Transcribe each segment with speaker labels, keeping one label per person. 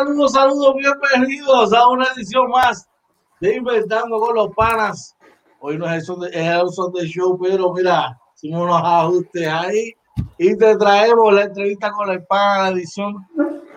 Speaker 1: Saludos, saludos, bienvenidos a una edición más de Inventando con los Panas. Hoy no es el, de, show, pero mira, hicimos unos ajustes ahí y te traemos la entrevista con el pana, la edición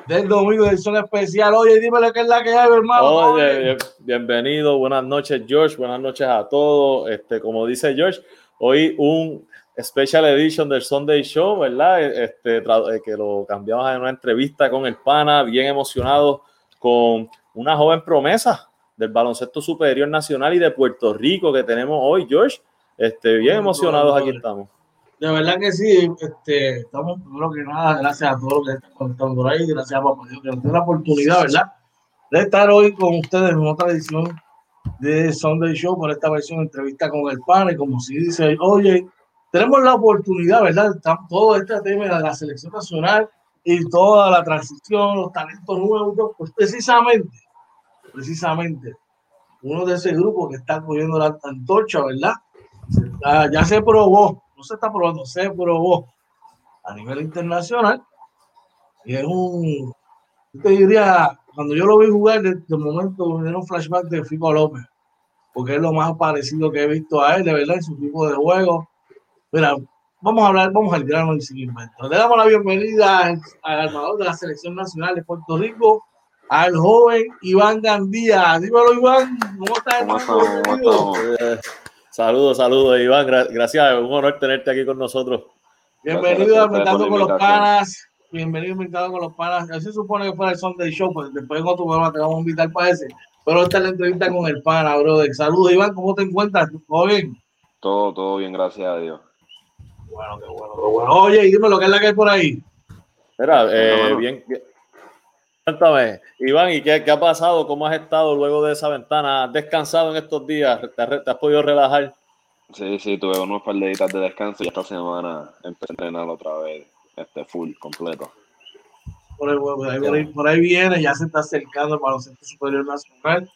Speaker 1: del domingo, edición especial. Oye, dímelo qué es la que hay, hermano.
Speaker 2: Oye, bienvenido, buenas noches, George, buenas noches a todos. Este, como dice George, hoy un Special Edition del Sunday Show, ¿verdad? Este, eh, que lo cambiamos en una entrevista con el pana, bien emocionado con una joven promesa del baloncesto superior nacional y de Puerto Rico que tenemos hoy, George. Este, bien emocionados aquí estamos.
Speaker 1: De verdad que sí, este, estamos primero que nada, gracias a todos los que están contando por ahí, gracias a Papá Dios que nos dio la oportunidad, ¿verdad? De estar hoy con ustedes en otra edición de Sunday Show por esta versión de entrevista con el pana y como si dice, oye, tenemos la oportunidad, ¿verdad? Todo este tema de la selección nacional y toda la transición, los talentos nuevos, pues precisamente, precisamente, uno de ese grupo que está cogiendo la antorcha, ¿verdad? ya se probó, no se está probando, se probó a nivel internacional. Y es un, te diría, cuando yo lo vi jugar, de, de momento me un flashback de Fico López, porque es lo más parecido que he visto a él, de verdad, en su tipo de juego Mira, vamos a hablar, vamos al grano del seguimiento. Le damos la bienvenida al, armador de la selección nacional de Puerto Rico, al joven Iván Gandía. Dímelo, Iván, ¿cómo estás,
Speaker 2: hermano? Saludos, saludos, Iván. Gracias, es un honor tenerte aquí con nosotros.
Speaker 1: Bienvenido a Inventando con los Panas. Bienvenido a Inventando con los Panas. Así se supone que fuera el Sunday Show, pues después en otro programa te vamos a invitar para ese. Pero esta es la entrevista con el pana, brother. Saludos, Iván, ¿cómo te encuentras?
Speaker 3: ¿Todo bien? Todo, todo bien, gracias a Dios.
Speaker 1: Bueno, qué bueno, qué bueno. Oye, y dime lo que es la que hay por ahí.
Speaker 2: Espera, eh, bien. Cuéntame, Iván, ¿y qué, qué, ha pasado? ¿Cómo has estado luego de esa ventana? ¿Has descansado en estos días? ¿Te has, podido relajar?
Speaker 3: Sí, sí, tuve unos par de días de descanso y esta semana empecé a entrenar otra vez, este full, completo.
Speaker 1: Por ahí, por ahí, viene, ya se está acercando para los centros superior nacional.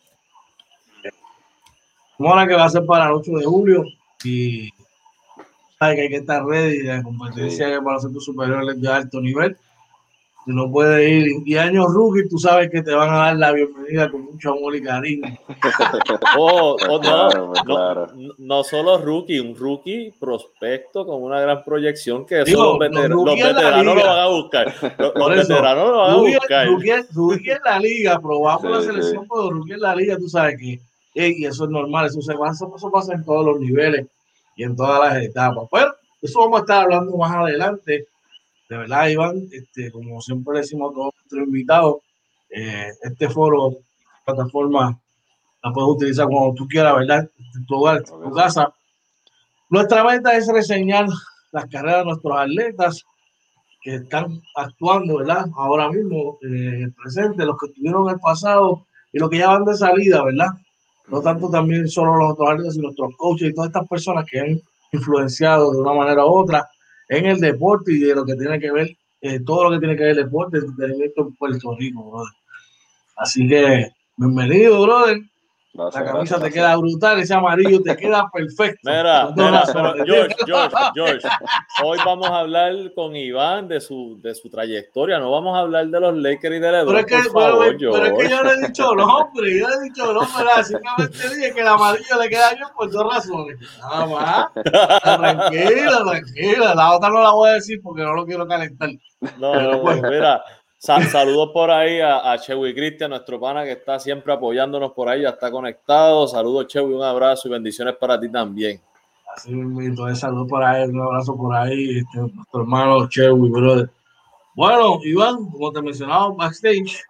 Speaker 1: Mora que va a ser para el 8 de julio y sabe que hay que estar ready. La competencia sí. para centros superiores de alto nivel. Si no puede ir y años rookie, tú sabes que te van a dar la bienvenida con mucho amor y cariño.
Speaker 2: oh, oh, no, claro, no, no, solo rookie, un rookie prospecto con una gran proyección que eso Digo, los, veter los, los veteranos lo van a buscar. Los, los veteranos lo van a buscar.
Speaker 1: Rookie, rookie en la liga, probamos sí, la selección, sí. pero rookie en la liga, tú sabes que y eso es normal, eso, se pasa, eso pasa en todos los niveles y en todas las etapas. Pero eso vamos a estar hablando más adelante. De verdad, Iván, este, como siempre decimos a todos nuestros invitados, eh, este foro, plataforma, la puedes utilizar cuando tú quieras, ¿verdad? En tu hogar, en tu casa. Nuestra meta es reseñar las carreras de nuestros atletas que están actuando, ¿verdad? Ahora mismo, eh, en el presente, los que estuvieron en el pasado y los que ya van de salida, ¿verdad? No tanto también solo los otros atletas, sino nuestros coaches y todas estas personas que han influenciado de una manera u otra en el deporte y de lo que tiene que ver, eh, todo lo que tiene que ver el deporte, el entretenimiento en Puerto Rico, brother. Así que, bienvenido, brother. Gracias, la camisa gracias, te queda brutal, ese amarillo te queda perfecto.
Speaker 2: Mira, mira, pero George, George, George, hoy vamos a hablar con Iván de su, de su trayectoria, no vamos a hablar de los Lakers y de LeBron, pero es que, por favor,
Speaker 1: pero, pero, es que yo le he dicho nombre, yo le he dicho nombre, simplemente dije que el amarillo le queda bien por dos razones. Nada más, tranquila, tranquila, la otra no la voy a decir porque no lo quiero calentar.
Speaker 2: No, no, pues, mira, Saludos por ahí a, a Chewy Cristian, nuestro pana que está siempre apoyándonos por ahí, ya está conectado. Saludos, Chewy, un abrazo y bendiciones para ti también.
Speaker 1: Así mismo, saludos por ahí, un abrazo por ahí, este, nuestro hermano Chewy, brother. Bueno, Iván, como te mencionaba backstage,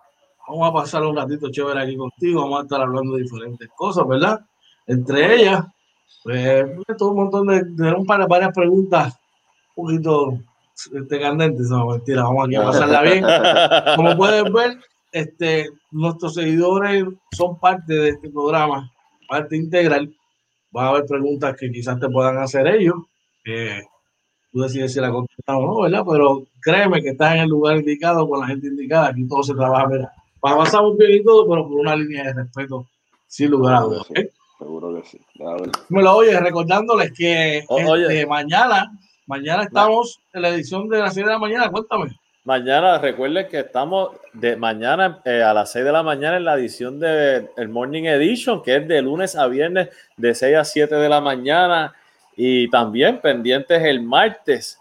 Speaker 1: vamos a pasar un ratito chévere aquí contigo, vamos a estar hablando de diferentes cosas, ¿verdad? Entre ellas, pues, todo un montón de, de un par varias preguntas, un poquito este candente, no, mentira, vamos aquí a pasarla bien. Como pueden ver, este, nuestros seguidores son parte de este programa, parte integral. Va a haber preguntas que quizás te puedan hacer ellos. Eh, tú decides si la contestas o no, ¿verdad? Pero créeme que estás en el lugar indicado con la gente indicada. Aquí todo se trabaja, ¿verdad? Pasamos bien y todo, pero por una línea de respeto, sin lugar a dudas. ¿okay?
Speaker 3: Seguro que sí.
Speaker 1: Me lo oye, recordándoles que este, mañana Mañana estamos en la edición de las 7 de la mañana, cuéntame.
Speaker 2: Mañana, recuerden que estamos de mañana eh, a las 6 de la mañana en la edición de el Morning Edition, que es de lunes a viernes de 6 a 7 de la mañana. Y también pendientes el martes,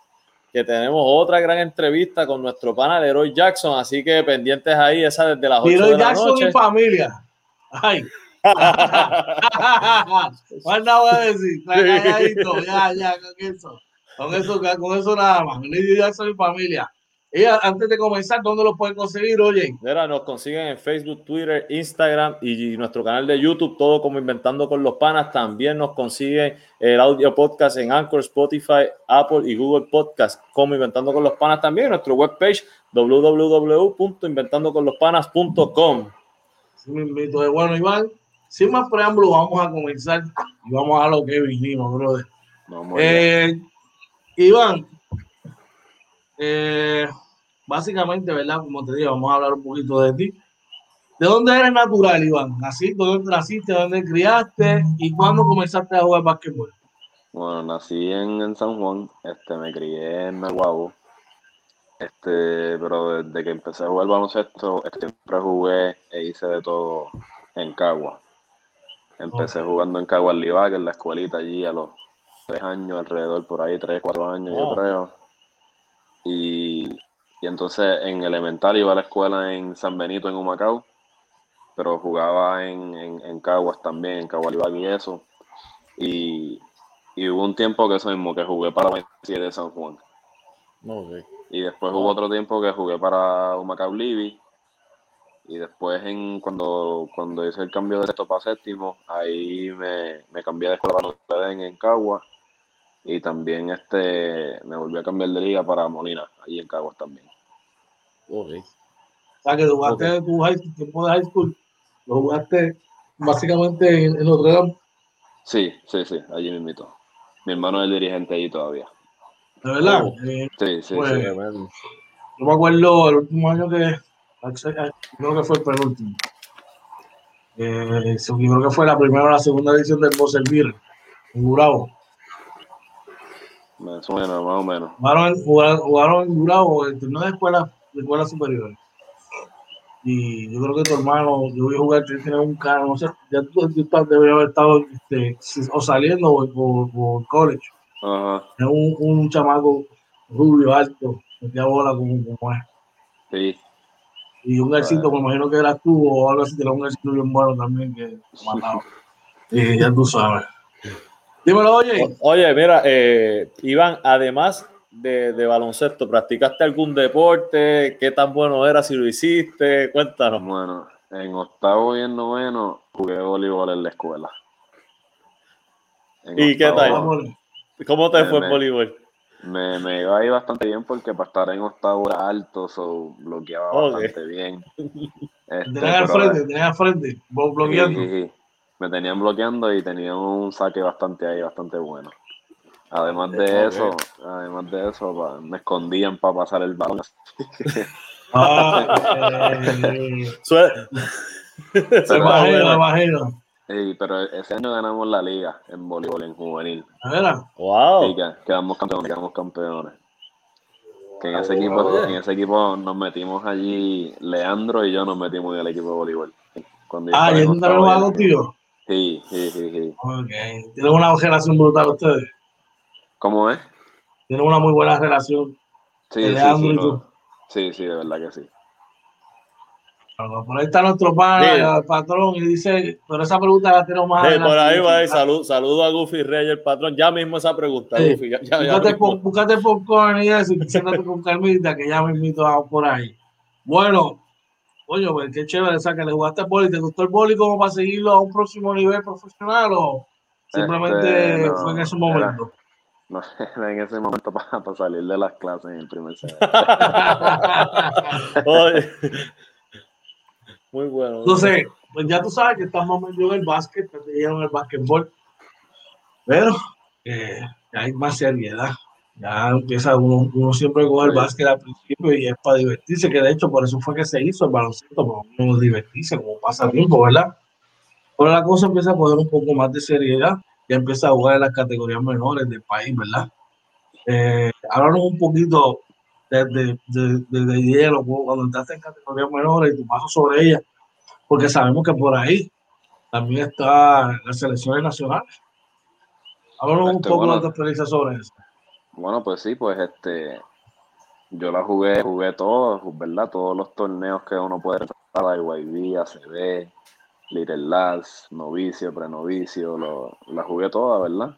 Speaker 2: que tenemos otra gran entrevista con nuestro pana Leroy Jackson. Así que pendientes ahí, esa desde las 8
Speaker 1: Leroy
Speaker 2: de la
Speaker 1: Jackson
Speaker 2: noche.
Speaker 1: y familia. Ay. Manda voy a decir, ya, ya, con eso. Con eso, con eso nada más. Leroy Jackson y familia. Y antes de comenzar, ¿dónde lo pueden conseguir, oye?
Speaker 2: Mira, nos consiguen en Facebook, Twitter, Instagram y nuestro canal de YouTube, todo como Inventando con los Panas. También nos consiguen el audio podcast en Anchor, Spotify, Apple y Google Podcast, como Inventando con los Panas también. Nuestro webpage www.inventandoconlospanas.com.
Speaker 1: Sí, me invito de bueno, Iván. Sin más preámbulos, vamos a comenzar y vamos a lo que vinimos, brother.
Speaker 3: Vamos allá.
Speaker 1: Eh, Iván, eh, básicamente, ¿verdad? Como te digo, vamos a hablar un poquito de ti. ¿De dónde eres natural, Iván? ¿Naciste? ¿Dónde naciste? ¿Dónde criaste? ¿Y cuándo comenzaste a jugar básquetbol?
Speaker 3: Bueno, nací en, en San Juan, este, me crié en Naguabo, este, pero desde que empecé a jugar baloncesto, este, siempre jugué e hice de todo en Cagua. Empecé jugando en Cagua Livac, en la escuelita allí a los tres años, alrededor por ahí, tres, cuatro años,
Speaker 2: Oh.
Speaker 3: yo creo. Y, y entonces en elemental iba a la escuela en San Benito, en Humacao, pero jugaba en, en, en Caguas también, en Cagua Livac y eso. Y, y hubo un tiempo que eso mismo, que jugué para la de San Juan. Y después hubo otro tiempo que jugué para Humacao Libby. Y después en cuando, cuando hice el cambio de sexto para séptimo, ahí me, me cambié de escuela para en Cagua. Y también este me volví a cambiar de liga para Molina, allí en Caguas también.
Speaker 2: Ok.
Speaker 1: O sea, que jugaste tu, high, tu tiempo de high school, lo jugaste básicamente en, en Notre Dame,
Speaker 3: Sí, sí, sí, allí me invitó. Mi hermano es el dirigente allí todavía.
Speaker 1: de verdad.
Speaker 2: Oh.
Speaker 1: Eh,
Speaker 3: Sí, sí,
Speaker 1: Pues,
Speaker 3: sí.
Speaker 1: Yo me acuerdo el último año que, creo que fue el penúltimo. Eh, yo creo que fue la primera o la segunda edición del Boservir, en Gurabo.
Speaker 3: Me suena más o menos.
Speaker 1: Jugaron, jugaron, jugaron en Gurabo, el torneo de escuela, de escuela superior. Y yo creo que tu hermano, yo voy a jugar, tiene un carro, no sé, ya tú, deberías haber estado este, o saliendo o, o, o en college.
Speaker 3: Ajá,
Speaker 1: Es un, un chamaco rubio, alto, metía bola como, como es.
Speaker 3: sí.
Speaker 1: Y un garcito, me imagino que eras tú o algo así, era un garcito bien bueno también que mataba. Y ya tú sabes. Dímelo, oye.
Speaker 2: O- Oye, mira, eh, Iván, además de, de baloncesto, ¿practicaste algún deporte? ¿Qué tan bueno era si lo hiciste? Cuéntanos.
Speaker 3: Bueno, en octavo y en noveno jugué voleibol en la escuela. En
Speaker 2: ¿Y qué tal? ¿Cómo te
Speaker 3: Me-
Speaker 2: fue en
Speaker 3: me-
Speaker 2: voleibol?
Speaker 3: Me, me iba ahí bastante bien porque para estar en octavo era alto, so bloqueaba bastante bien. Este,
Speaker 1: al frente, tenías al frente, blo- bloqueando.
Speaker 3: sí, sí, sí. Me tenían bloqueando y tenía un saque bastante ahí, bastante bueno. Además de eso, además de eso, pa- me escondían para pasar el balón.
Speaker 1: Ah, eh,
Speaker 2: Sue-
Speaker 1: me
Speaker 3: Pero ese año ganamos la liga en voleibol, en juvenil.
Speaker 1: A ah,
Speaker 2: Wow.
Speaker 3: Y que- quedamos campeones, quedamos campeones. Que en ese
Speaker 2: Ah,
Speaker 3: equipo, en ese equipo nos metimos allí, Leandro y yo nos metimos en el equipo de voleibol.
Speaker 1: Ah, ¿y
Speaker 3: en
Speaker 1: él también
Speaker 3: octavo
Speaker 1: juega
Speaker 3: y-
Speaker 1: contigo?
Speaker 3: Sí, sí, sí, sí.
Speaker 1: Ok. Tienen una relación brutal ustedes.
Speaker 3: ¿Cómo es?
Speaker 1: Tienen una muy buena relación.
Speaker 3: Sí, sí, sí, no. sí, sí, de verdad que sí.
Speaker 1: Bueno, Por ahí está nuestro pana,
Speaker 2: Sí.
Speaker 1: el patrón, y dice, pero esa pregunta la tenemos más
Speaker 2: Sí,
Speaker 1: adelante.
Speaker 2: por ahí va, ahí, salud, saludo a Goofy Reyes, el patrón. Ya mismo esa pregunta,
Speaker 1: Sí.
Speaker 2: Goofy. Ya, ya, ya
Speaker 1: Búscate,
Speaker 2: mismo.
Speaker 1: po- búscate popcorn y eso, y siéntate con calmita, que ya me invito a por ahí. Bueno, oye, pues qué chévere, o sea, que le jugaste al boli. ¿Te gustó el boli como para seguirlo a un próximo nivel profesional o simplemente
Speaker 3: Este, no,
Speaker 1: fue en ese
Speaker 3: era-
Speaker 1: momento?
Speaker 3: No, era en ese momento para, para salir de las clases en el primer semestre.
Speaker 2: Muy bueno.
Speaker 1: Entonces, pues ya tú sabes que estamos metidos en el básquet, que te dieron el básquetbol, pero eh, hay más seriedad. Ya empieza uno, uno siempre coge el básquet al principio y es para divertirse, que de hecho por eso fue que se hizo el baloncesto, para uno divertirse como pasatiempo, ¿verdad? Pero la cosa empieza a coger un poco más de seriedad, ya empieza a jugar en las categorías menores del país, ¿verdad? Eh, háblanos un poquito desde, desde, hielo, cuando entraste en categorías menores y tu paso sobre ella, porque sabemos que por ahí también está las selecciones nacionales. Háblanos un poco de tu experiencia sobre eso.
Speaker 3: Bueno, pues sí, pues este, yo la jugué, jugué todos, ¿verdad? Todos los torneos que uno puede tratar, IYB, ACB, Little Lads, novicio, prenovicio, lo, la jugué toda, ¿verdad?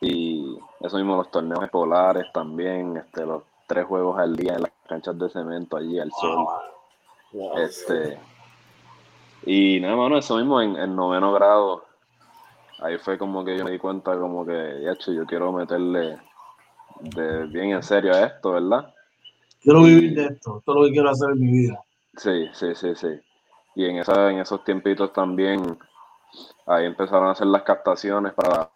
Speaker 3: Y eso mismo, los torneos escolares también, este, los tres juegos al día en las canchas de cemento allí al sol. Este, y nada, bueno, eso mismo en, en, noveno grado, ahí fue como que yo me di cuenta como que, de hecho, yo quiero meterle de bien en serio a esto, ¿verdad?
Speaker 1: Quiero vivir de esto, todo lo que quiero hacer en mi vida.
Speaker 3: Sí, sí, sí, sí. Y en, esa, en esos tiempitos también, ahí empezaron a hacer las captaciones para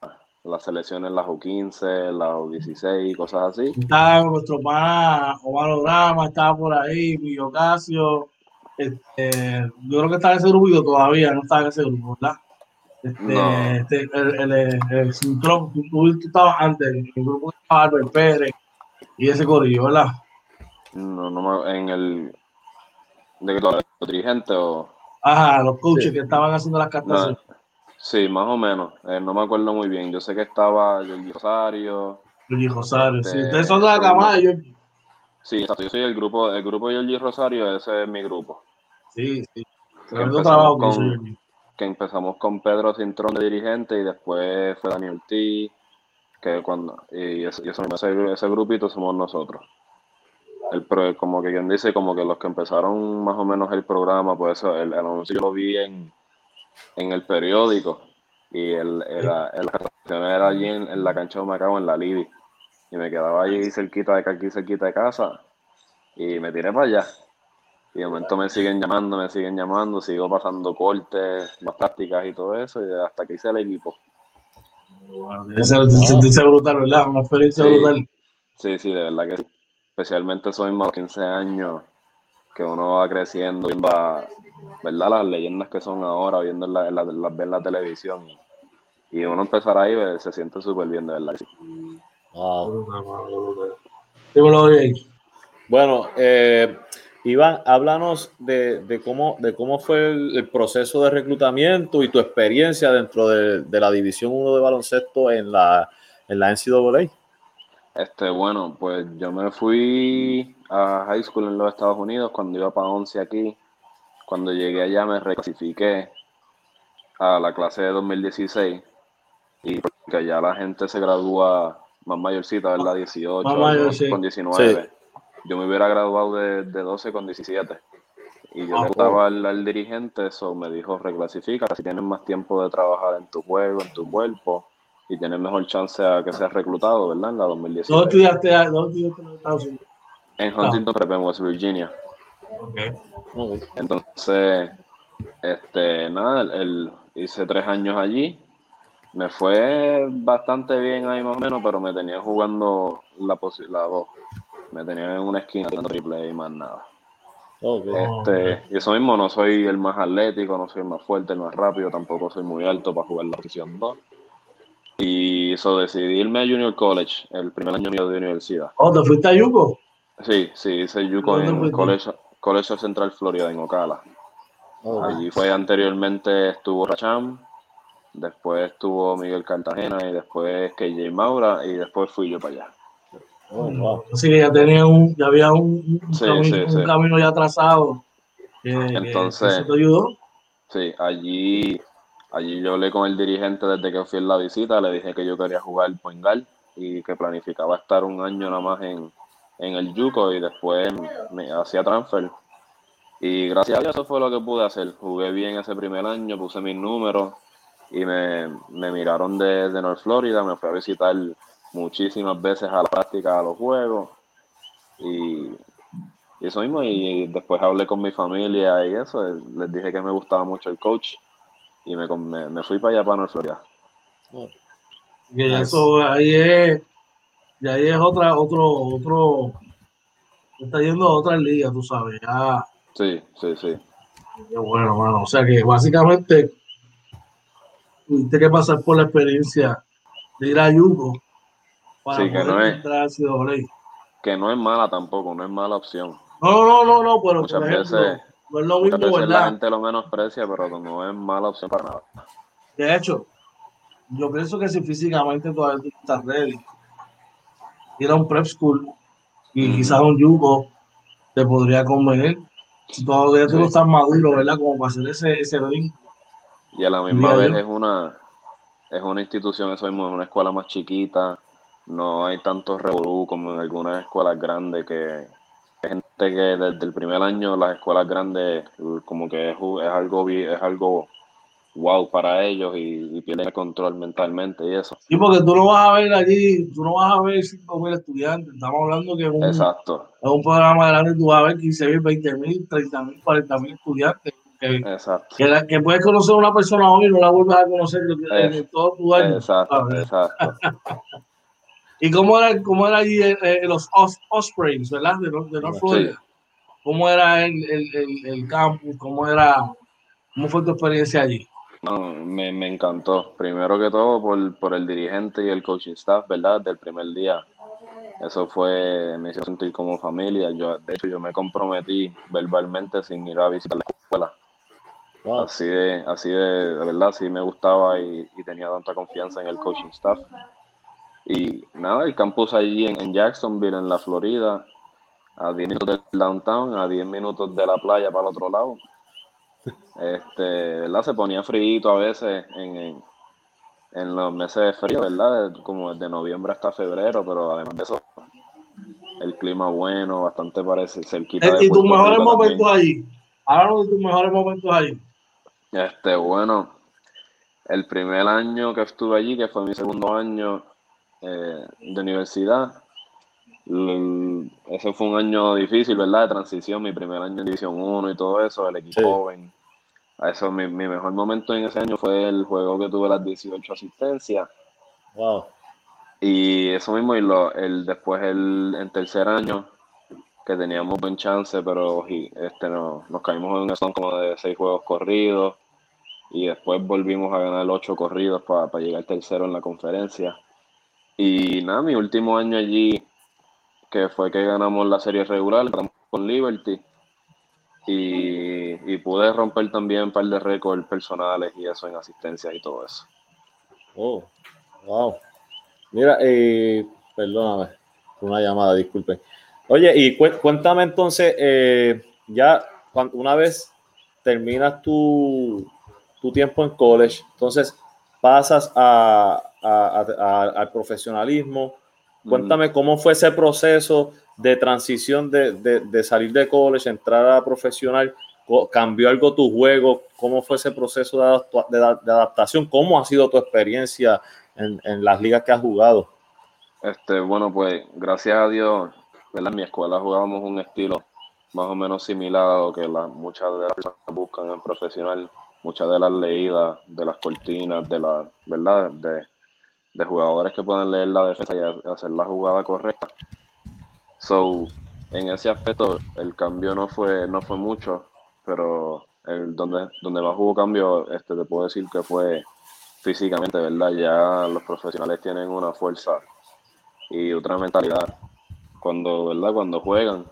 Speaker 3: las selecciones, las U15, las U16, cosas así.
Speaker 1: Estaba nuestro pana Omar Drama, estaba por ahí, Miguel Casio. Este, yo creo que estaba en ese grupo todavía, no estaba en ese grupo, ¿verdad? Este, este, el, el, el, tú, estabas antes, el grupo estaba Albert Pérez y ese corillo, ¿verdad?
Speaker 3: No, no, en el. ¿De que los dirigentes o.?
Speaker 1: Ajá, los coaches que estaban haciendo las captaciones.
Speaker 3: Sí, más o menos. Eh, no me acuerdo muy bien. Yo sé que estaba Jorge Rosario.
Speaker 1: Jorge Rosario, sí. Este, Ustedes son de la camada de
Speaker 3: Sí, exacto. Yo soy el grupo, el grupo de Jorge Rosario, ese es mi grupo.
Speaker 1: Sí, sí. Tremendo trabajo
Speaker 3: con, que empezamos con Pedro Cintrón de dirigente y después fue Daniel T. Que cuando, y ese, ese, grupito somos nosotros. El, como que quien dice, como que los que empezaron más o menos el programa, pues el, el anuncio yo lo vi en, en el periódico y el, el, era allí en, la cancha de Macao, en la Libi. Y me quedaba allí cerquita de aquí, cerquita de casa. Y me tiré para allá. Y de momento me siguen llamando, me siguen llamando, sigo pasando cortes, más prácticas y todo eso, y hasta que hice el equipo.
Speaker 1: Sentirse brutal, ¿verdad? Una experiencia brutal.
Speaker 3: Sí, sí, de verdad que sí. Especialmente soy más de 15 años que uno va creciendo, viendo ¿verdad? las leyendas que son ahora, viendo la, la, la, ver la televisión. Y uno empezar ahí pues, se siente súper bien, de verdad.
Speaker 2: Bueno, eh, Iván, háblanos de, cómo, de cómo fue el, proceso de reclutamiento y tu experiencia dentro de, la División 1 de baloncesto en la, en la NCAA.
Speaker 3: Este, bueno, pues yo me fui a high school en los Estados Unidos cuando iba para 11 aquí. Cuando llegué allá me reclasifiqué a la clase de 2016 y porque allá la gente se gradúa más mayorcita, ¿verdad? 18, con 19 yo me hubiera graduado de, de 12 con 17. Y yo le gustaba al, dirigente, eso me dijo, reclasifica, si tienes más tiempo de trabajar en tu juego, en tu cuerpo, y tienes mejor chance a que seas reclutado, ¿verdad? En la 2017. ¿Dónde estudiaste,
Speaker 1: en Estados Unidos?
Speaker 3: En Huntington Prep, en West Virginia. Okay. Entonces, este, nada, el, hice tres años allí. Me fue bastante bien ahí más o menos, pero me tenía jugando la, la, me tenía en una esquina tirando triple y más nada. Este, y eso mismo, no soy el más atlético, no soy el más fuerte, el más rápido, tampoco soy muy alto para jugar la posición 2. Y eso decidí irme a Junior College, el primer año mío de universidad.
Speaker 1: ¿Oh, te fuiste a Yuko?
Speaker 3: Sí, sí, hice Yuko en el College, College Central Florida, en Ocala. Allí fue anteriormente, estuvo Racham, después estuvo Miguel Cartagena y después KJ Maura y después fui yo para allá.
Speaker 1: Así que ya tenía un, ya había un, camino, ya trazado.
Speaker 3: Entonces,
Speaker 1: te ayudó?
Speaker 3: Sí, allí, allí yo hablé con el dirigente desde que fui en la visita, le dije que yo quería jugar Poingal y que planificaba estar un año nada más en, en el Yuco y después me hacía transfer. Y gracias a Dios eso fue lo que pude hacer. Jugué bien ese primer año, puse mis números y me, me miraron desde de North Florida, me fui a visitar muchísimas veces a la práctica, a los juegos. Y, eso mismo, y después hablé con mi familia y eso, les dije que me gustaba mucho el coach y me, me, fui para allá, para Nueva Florida.
Speaker 1: Y eso ahí es, y ahí es otra, otro, otro, está yendo a otra liga, tú sabes, ya.
Speaker 3: Sí, sí, sí.
Speaker 1: Bueno, mano. O sea que básicamente tuviste que pasar por la experiencia de ir a Yugo
Speaker 3: sí, que no es, que no es mala tampoco, no es mala opción.
Speaker 1: No, no, no, no, pero
Speaker 3: Muchas
Speaker 1: por ejemplo,
Speaker 3: veces-
Speaker 1: no es lo mismo,
Speaker 3: veces la
Speaker 1: ¿verdad?
Speaker 3: gente lo menosprecia, pero no es mala opción para nada.
Speaker 1: De hecho, yo pienso que si físicamente todavía tú estás ready, ir a un prep school y quizás un yugo te podría convenir. Si todavía tú
Speaker 3: Sí.
Speaker 1: no estás maduro, ¿verdad? Como para hacer ese, ese brinco.
Speaker 3: Y a la misma vez
Speaker 1: yo.
Speaker 3: es una, es una institución, eso mismo, es una escuela más chiquita, no hay tantos revolú como en algunas escuelas grandes que hay gente que desde el primer año las escuelas grandes como que es, es algo es algo wow para ellos y, y pierden el control mentalmente y eso.
Speaker 1: Sí, porque tú no vas a ver allí, tú no vas a ver 5.000 estudiantes. Estamos hablando que es un, es un programa grande, tú vas a ver 15.000, 20.000, 30.000, 40.000 estudiantes. Que,
Speaker 3: exacto,
Speaker 1: que, la- que puedes conocer a una persona hoy y no la vuelves a conocer en, todo tu año.
Speaker 3: exacto, exacto.
Speaker 1: ¿Y cómo era, cómo era allí eh, eh, los Os- Ospreys, ¿verdad? De, North- de North. Florida. ¿Cómo era el, el, el, el campus? ¿Cómo era? ¿Cómo fue tu experiencia allí?
Speaker 3: No, me, me encantó. Primero que todo por, por el dirigente y el coaching staff, ¿verdad? Del primer día. Eso fue, me hizo sentir como familia. Yo, de hecho, yo me comprometí verbalmente sin ir a visitar la escuela.
Speaker 2: Wow.
Speaker 3: Así de, así de, de verdad, sí me gustaba y, y tenía tanta confianza en el coaching staff. Y nada, el campus allí en, en Jacksonville, en la Florida, a 10 minutos del downtown, a 10 minutos de la playa para el otro lado. Este, ¿verdad? Se ponía frío a veces en, en, en los meses de frío, ¿verdad? Como desde noviembre hasta febrero, pero además de eso, el clima bueno, bastante parece cerquita de
Speaker 1: Eh, ¿Y tus mejores
Speaker 3: Rico
Speaker 1: momentos allí? Háblanos de tus mejores momentos allí.
Speaker 3: Este, bueno, el primer año que estuve allí, que fue mi segundo año eh, de universidad, l- ese fue un año difícil, ¿verdad? De transición, mi primer año en División 1 y todo eso, el equipo
Speaker 2: Sí.
Speaker 3: joven. A eso, mi, mi mejor momento en ese año fue el juego que tuve las 18 asistencias.
Speaker 2: Wow.
Speaker 3: Y eso mismo, y lo, el, después el, en tercer año, que teníamos buen chance, pero este, no, nos caímos en un son como de seis juegos corridos. Y después volvimos a ganar ocho corridos para llegar tercero en la conferencia. Y nada, mi último año allí, que fue que ganamos la serie regular, con Liberty. Y, y pude romper también un par de récords personales y eso en asistencias y todo eso.
Speaker 2: Oh, wow. Mira, eh, perdóname, una llamada, disculpen. Oye, y cué- cuéntame entonces, eh, ya una vez terminas tu, tu tiempo en college, entonces pasas a, a- a- a- al profesionalismo. Cuéntame cómo fue ese proceso de transición de, de- de salir de college, entrar a profesional. ¿Cambió algo tu juego? ¿Cómo fue ese proceso de, adapta- de da- de adaptación? ¿Cómo ha sido tu experiencia en, en las ligas que has jugado?
Speaker 3: Este, bueno, pues gracias a Dios, ¿verdad? En mi escuela jugábamos un estilo más o menos similar a lo que la- muchas de las personas buscan en profesional, muchas de las leídas, de las cortinas, de la, ¿verdad? De, de jugadores que pueden leer la defensa y ha- hacer la jugada correcta. So, en ese aspecto, el cambio no fue, no fue mucho, pero el, donde, donde más hubo cambio, este, te puedo decir que fue físicamente, ¿verdad? Ya los profesionales tienen una fuerza y otra mentalidad cuando, ¿verdad? Cuando juegan.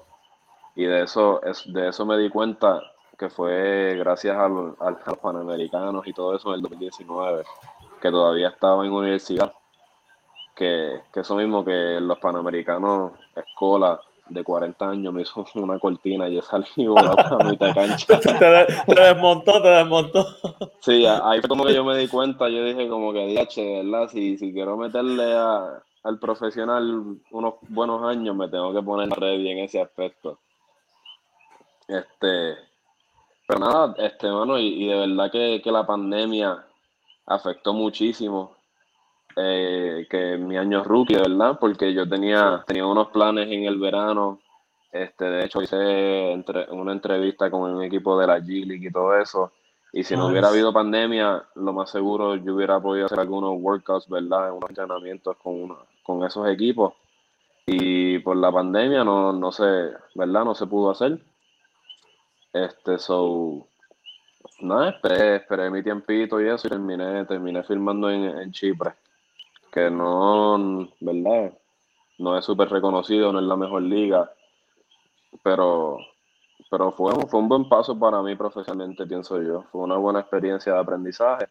Speaker 3: Y de eso, es, de eso me di cuenta que fue gracias al- al- a los Panamericanos y todo eso en el 2019, que todavía estaba en universidad. Que, que eso mismo que los Panamericanos, escuela de 40 años, me hizo una cortina y yo salí volando a mitad de cancha.
Speaker 2: te, te desmontó, te desmontó.
Speaker 3: Sí, a- ahí fue como que yo me di cuenta, yo dije como que, diache, ¿verdad? Si, si quiero meterle a- al profesional unos buenos años, me tengo que poner ready en ese aspecto. Este, pero nada, este, mano, y, y de verdad que, que la pandemia afectó muchísimo eh, que mi año rookie, de verdad, porque yo tenía, tenía unos planes en el verano. Este, de hecho, hice entre- una entrevista con un equipo de la G League y todo eso. Y si no
Speaker 1: Nice.
Speaker 3: hubiera habido pandemia, lo más seguro yo hubiera podido hacer algunos workouts, ¿verdad? Unos entrenamientos con, uno- con esos equipos. Y por la pandemia no, no se, ¿verdad? No se pudo hacer. Este, so, nada, esperé, esperé mi tiempito y eso y terminé, terminé filmando en, en Chipre. Que no, ¿verdad? no es súper reconocido, no es la mejor liga, pero, pero fue, fue un buen paso para mí profesionalmente, pienso yo. Fue una buena experiencia de aprendizaje.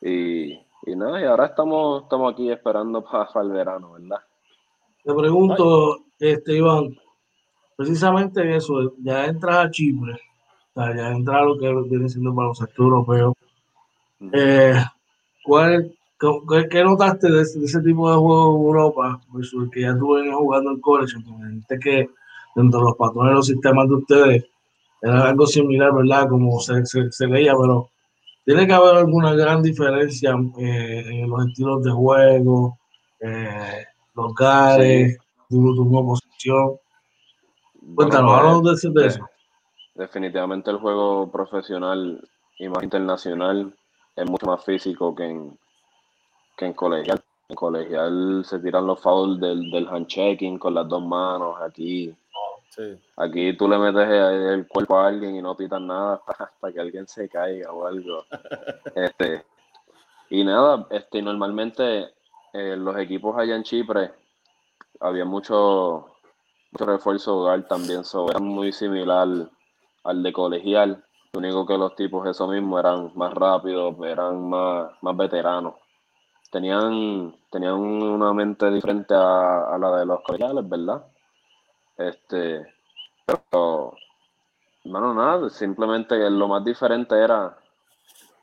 Speaker 3: Y, y nada, y ahora estamos, estamos aquí esperando para, el verano, ¿verdad?
Speaker 1: Te pregunto, este Iván, precisamente eso, ya entras a Chipre, o sea, ya entras a lo que viene siendo el baloncesto europeo. Eh, ¿cuál, qué, notaste de ese, tipo de juego en Europa versus el que ya tú venías jugando en college? Entonces, que dentro de los patrones de los sistemas de ustedes era algo similar, ¿verdad? Como se, se, leía, pero tiene que haber alguna gran diferencia eh, en los estilos de juego, eh, locales, tu, tu posición. Cuéntanos,
Speaker 3: pues, de, de eso. Definitivamente el juego profesional y más internacional es mucho más físico que en, que en colegial. En colegial se tiran los fouls del, del handshaking con las dos manos. Aquí Aquí tú le metes el cuerpo a alguien y no pitas nada hasta, que alguien se caiga o algo. este, y nada, este, normalmente eh, los equipos allá en Chipre había mucho, mucho refuerzo hogar también, so, era muy similar al de colegial. Lo único que los tipos eso mismo eran más rápidos, eran más, más veteranos. Tenían, tenían una mente diferente a, a la de los colegiales, ¿verdad? Este, pero, bueno, nada, simplemente lo más diferente era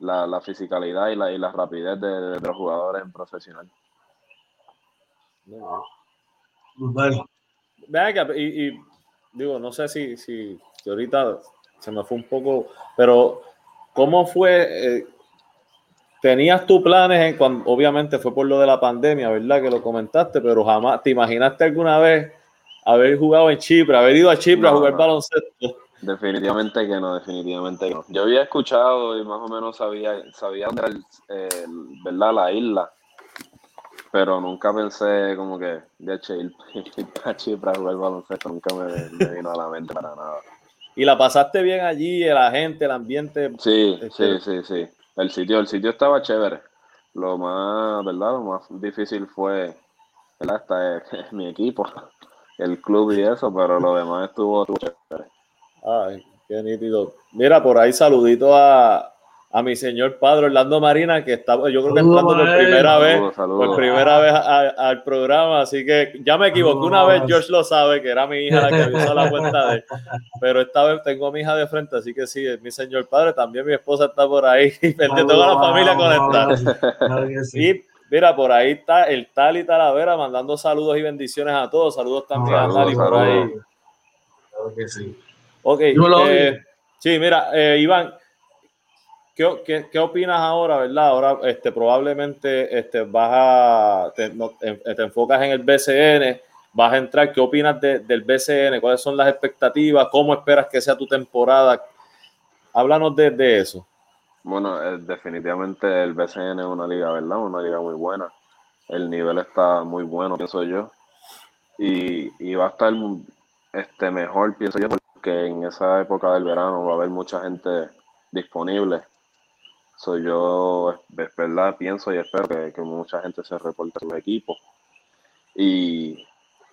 Speaker 3: la, la fisicalidad y la, y la rapidez de, los jugadores en profesional.
Speaker 2: Venga, y, y, digo, no sé si, si, ahorita se me fue un poco, pero ¿cómo fue? Eh, ¿Tenías tus planes, cuando, obviamente fue por lo de la pandemia, ¿verdad? Que lo comentaste, pero jamás, ¿te imaginaste alguna vez haber jugado en Chipre, haber ido a Chipre a jugar baloncesto.
Speaker 3: Definitivamente que no, definitivamente que no. Yo había escuchado y más o menos sabía, sabía dónde era ¿verdad? la isla, pero nunca pensé como que de hecho ir, a Chipre a jugar baloncesto, nunca me, vino a la mente para nada.
Speaker 2: ¿Y la pasaste bien allí, la gente, el ambiente?
Speaker 3: Sí, sí, sí, sí. El sitio, el sitio estaba chévere. Lo más, ¿verdad? Lo más difícil fue, ¿verdad? Esta es mi equipo el club y eso, pero lo demás estuvo, chévere.
Speaker 2: Ay, qué nítido. Mira, por ahí saludito a, a mi señor padre Orlando Marina, que está, yo creo que entrando por primera vez, por primera vez al programa, así que ya me equivoqué una vez, George lo sabe, que era mi hija la que avisó la cuenta de pero esta vez tengo a mi hija de frente, así que sí, es mi señor padre, también mi esposa está por ahí, de toda la familia conectada. Y Mira, por ahí está el Tali Talavera mandando saludos y bendiciones a todos. Saludos también a Tali por ahí.
Speaker 1: Claro que sí.
Speaker 2: Ok. Eh, sí, mira, eh, Iván, ¿qué, qué, opinas ahora, verdad? Ahora este, probablemente este, vas a, te, enfocas en el BCN, vas a entrar. ¿Qué opinas del BCN? ¿Cuáles son las expectativas? ¿Cómo esperas que sea tu temporada? Háblanos de, de eso.
Speaker 3: Bueno, eh, definitivamente el BCN es una liga, ¿verdad? Una liga muy buena. El nivel está muy bueno, pienso yo. Y, va a estar este, mejor, pienso yo, porque en esa época del verano va a haber mucha gente disponible. Soy yo, es verdad, pienso y espero que, mucha gente se reporte a sus equipos. Y,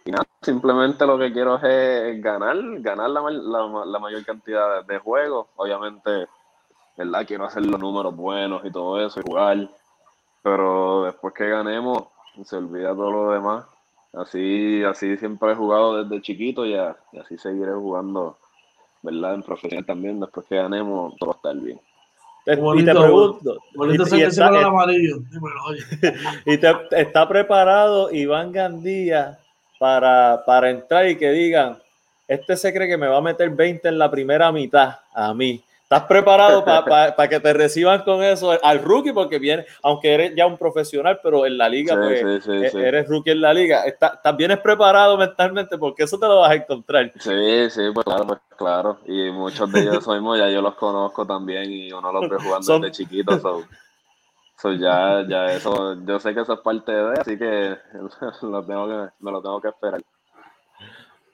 Speaker 3: nada, simplemente lo que quiero es ganar, ganar la, la mayor cantidad de juegos. Obviamente ¿verdad? Quiero hacer los números buenos y todo eso y jugar. Pero después que ganemos, se olvida todo lo demás. Así, así siempre he jugado desde chiquito y, así seguiré jugando, ¿verdad? En profesional también. Después que ganemos, todo va a estar bien.
Speaker 2: Y te pregunto, y, te, está preparado Iván Gandía para, para entrar y que digan, este se cree que me va a meter 20 en la primera mitad a mí. ¿Estás preparado para que te reciban con eso al rookie? Porque viene, aunque eres ya un profesional, pero en la liga, pues, e-, eres rookie en la liga. ¿Estás, ¿También preparado mentalmente? Porque eso te lo vas a encontrar.
Speaker 3: Sí, sí, pues claro, pues claro. Y muchos de ellos mismos ya yo los conozco también y uno los ve jugando desde chiquitos. So, ya, ya eso, yo sé que eso es parte de, así que, lo tengo que me lo tengo que esperar.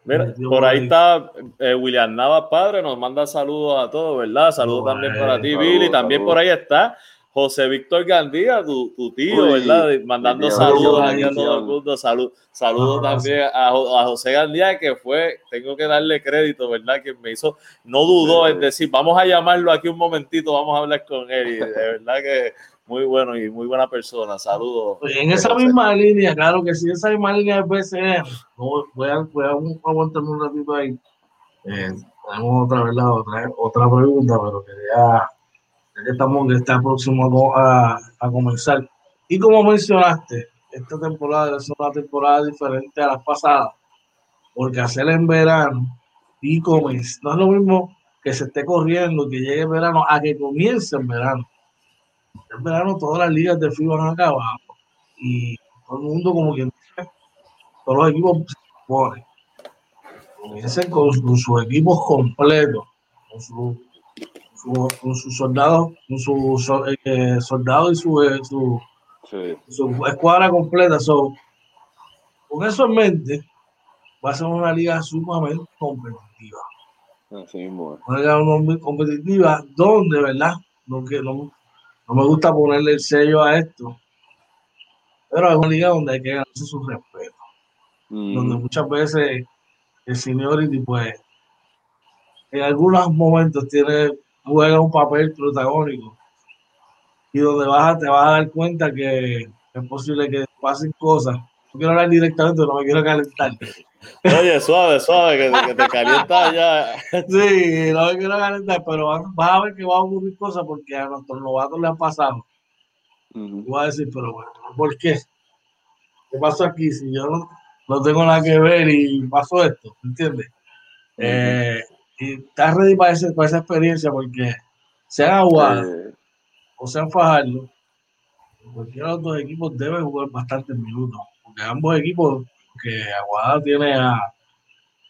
Speaker 2: Mira, por ahí está eh, William Navas Padre, nos manda saludos a todos, ¿verdad? Saludos también para ti, Billy. También por ahí está José Víctor Gandía, tu, tu tío, ¿verdad? Mandando saludos aquí a todo el mundo. Salud, saludos también a, a, José Gandía, que fue, tengo que darle crédito, ¿verdad? Que me hizo, no dudó en decir, vamos a llamarlo aquí un momentito, vamos a hablar con él. Y de verdad que muy bueno y muy buena persona. Saludos.
Speaker 1: en esa misma línea, claro que sí, esa misma línea de PCM, voy a, voy a aguantarme un ratito ahí. Eh, tenemos otra, ¿verdad? Otra, otra pregunta, pero quería ya estamos, que está próximo a, a, comenzar. Y como mencionaste, esta temporada es una temporada diferente a las pasadas, porque hacer en verano y comienza, no es lo mismo que se esté corriendo, que llegue verano, a que comience el verano. En verano todas las ligas de fútbol han acabado y todo el mundo como quien todos los equipos se ponen. Comiencen con, con sus equipos completos, con su con, sus soldados, con sus eh, soldados y su, eh, su, su, escuadra completa. con eso en mente, va a ser una liga sumamente competitiva. Una liga muy competitiva donde, ¿verdad? No, que no, no, me gusta ponerle el sello a esto, pero es una liga donde hay que ganarse su respeto. Donde muchas veces el seniority, pues, en algunos momentos tiene juega un papel protagónico y donde vas a, te vas a dar cuenta que es posible que pasen cosas. No quiero hablar directamente, no me quiero calentar.
Speaker 2: Oye, suave, suave, que, te calienta ya.
Speaker 1: Sí, no me quiero calentar, pero vas, a ver que va a ocurrir cosas porque a nuestros novatos le han pasado. Voy a decir, pero bueno, ¿por qué? ¿Qué pasó aquí? Si yo no, tengo nada que ver y pasó esto, ¿entiendes? eh, y estás ready para, para esa experiencia porque sean Aguada o sean Fajardo, cualquiera de los dos equipos debe jugar bastantes minutos, porque ambos equipos que Aguada tiene a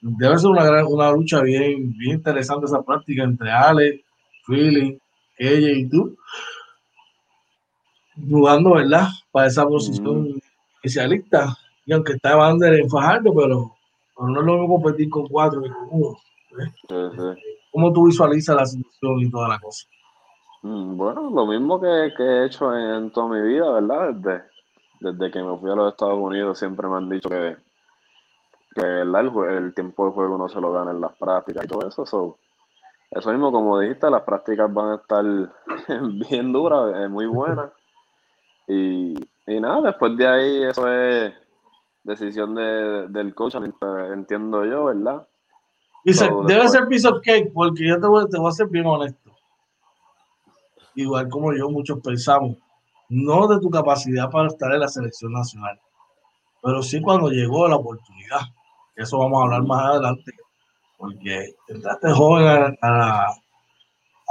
Speaker 1: debe ser una, gran, una lucha bien, bien interesante esa práctica entre Ale, Philly, ella y tú, jugando, ¿verdad? Para esa posición especialista. Y aunque está Bander en Fajardo, pero, pero, no es lo mismo competir con cuatro que con uno. ¿Cómo tú visualizas la situación y toda la cosa?
Speaker 3: Mm, bueno, lo mismo que, he hecho en, toda mi vida, ¿verdad? Desde, desde que me fui a los Estados Unidos siempre me han dicho que, que El, tiempo de juego no se lo gana en las prácticas y todo eso. eso mismo, como dijiste, las prácticas van a estar bien duras, eh, muy buenas. Y, y nada, después de ahí eso es decisión de, del coach, entiendo yo, ¿verdad?
Speaker 1: Dice, debe ser piece of cake, porque yo te voy, te voy a ser bien honesto. Igual como yo, muchos pensamos, no de tu capacidad para estar en la selección nacional, pero sí cuando llegó la oportunidad. Eso vamos a hablar más adelante, porque entraste joven a,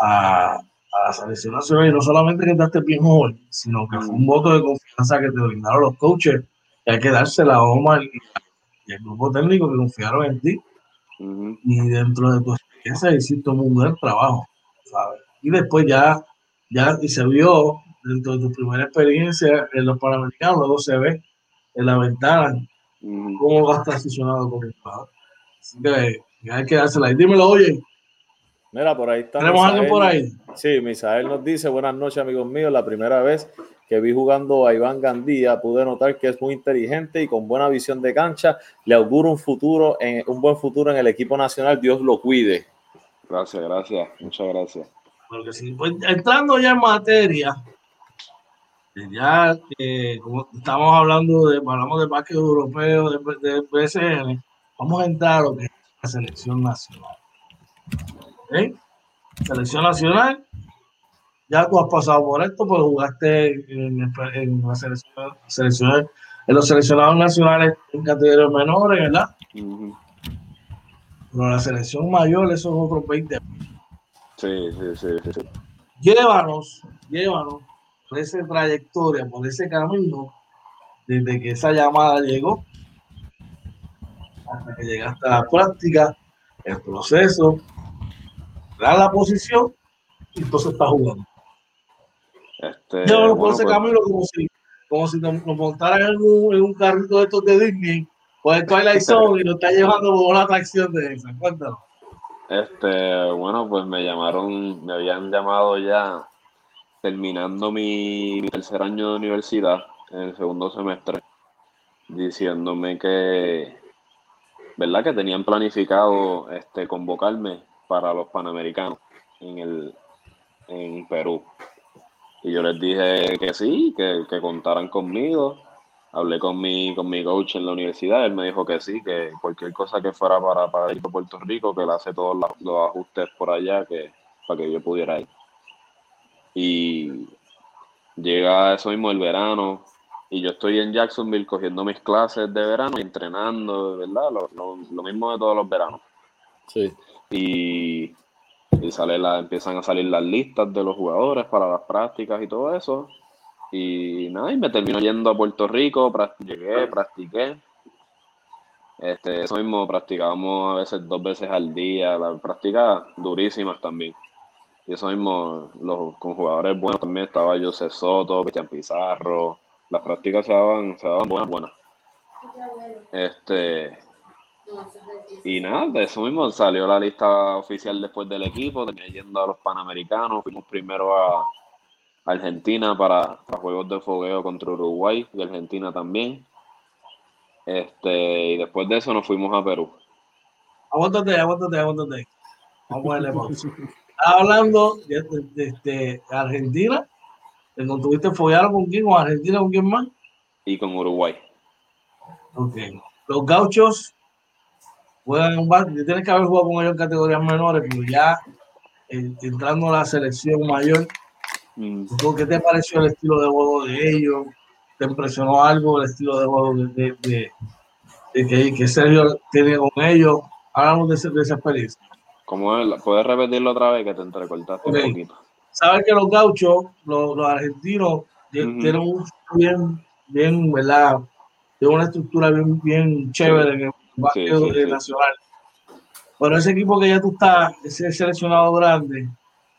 Speaker 1: a, la selección nacional y no solamente que entraste bien joven, sino que fue un voto de confianza que te brindaron los coaches, que hay que darse la Omar y el grupo técnico que confiaron en ti y dentro de tu experiencia hiciste un buen trabajo, ¿sabes? Y después ya, ya y se vio dentro de tu primera experiencia en los Panamericanos, luego se ve en la ventana cómo vas transicionado con el jugador. Así que hay que dársela. Y dímelo, oye.
Speaker 2: Mira, por ahí está.
Speaker 1: ¿Tenemos alguien por ahí?
Speaker 2: Sí, Misael nos dice, buenas noches amigos míos, la primera vez que vi jugando a Iván Gandía, pude notar que es muy inteligente y con buena visión de cancha. Le auguro un futuro, en, un buen futuro en el equipo nacional. Dios lo cuide.
Speaker 3: Gracias, gracias, muchas gracias.
Speaker 1: Porque si, pues, entrando ya en materia, ya que como estamos hablando de, hablamos de básquet europeo, de, de PSN, vamos a entrar a lo que es la selección nacional. Selección nacional, ya tú has pasado por esto, porque jugaste en, en la selección, en los seleccionados nacionales en categorías menores, ¿verdad? Pero la selección mayor, esos otros 20.
Speaker 3: Sí, sí, sí, sí.
Speaker 1: Llévanos, llévanos por esa trayectoria, por ese camino, desde que esa llamada llegó hasta que llegaste a la práctica, el proceso, da la posición y entonces está jugando. Este, Yo por ese pues camino como si, como si nos, montaran en un, en un, carrito de estos de Disney pues el Twilight Zone y nos está llevando por una atracción de esa. Cuéntanos.
Speaker 3: Este, bueno, pues me llamaron, me habían llamado ya terminando mi, tercer año de universidad, en el segundo semestre, diciéndome que, ¿verdad? Que tenían planificado este, convocarme para los Panamericanos en, el, en Perú. Y yo les dije que sí, que, que contaran conmigo. Hablé con mi, con mi coach en la universidad, él me dijo que sí, que cualquier cosa que fuera para, para ir a Puerto Rico, que él hace todos los, los ajustes por allá, que para que yo pudiera ir. Y llega eso mismo el verano, y yo estoy en Jacksonville cogiendo mis clases de verano y entrenando, ¿verdad? Lo, lo, lo mismo de todos los veranos.
Speaker 2: Sí.
Speaker 3: Y, y sale la, empiezan a salir las listas de los jugadores para las prácticas y todo eso. Y nada, y me termino yendo a Puerto Rico, llegué, practiqué. Este, eso mismo, practicábamos a veces dos veces al día, las prácticas durísimas también. Y eso mismo, los, con jugadores buenos también estaba José Soto, Cristian Pizarro. Las prácticas se daban, se daban buenas, buenas. Este, y nada, de eso mismo salió la lista oficial después del equipo, terminé yendo a los Panamericanos, fuimos primero a Argentina para, para juegos de fogueo contra Uruguay y Argentina también. Este, y después de eso nos fuimos a Perú.
Speaker 1: Aguántate, aguántate, aguántate. Vamos a ponerle pausa. Hablando de, de- de- de Argentina, de cuando tuviste follado con quién, con Argentina, con quién más.
Speaker 3: Y con Uruguay.
Speaker 1: Ok. Los gauchos juegan un básquet. Tienes que haber jugado con ellos en categorías menores, pero ya eh, entrando a la selección mayor,
Speaker 3: Mm,
Speaker 1: ¿qué te pareció el estilo de juego de ellos? ¿Te impresionó algo el estilo de juego de, de- de- de que, que Sergio tiene con ellos? Hablamos de esa experiencia.
Speaker 3: ¿Cómo es? ¿Puedes repetirlo otra vez que te entrecortaste un poquito?
Speaker 1: Sabes que los gauchos, los, los argentinos, tie-
Speaker 3: Ujú.
Speaker 1: tienen un bien, bien, ¿verdad? Tienen una estructura bien, bien chévere en el básquet
Speaker 3: sí,
Speaker 1: eh,
Speaker 3: sí.
Speaker 1: nacional. Pero ese equipo que ya tú estás, ese seleccionado grande,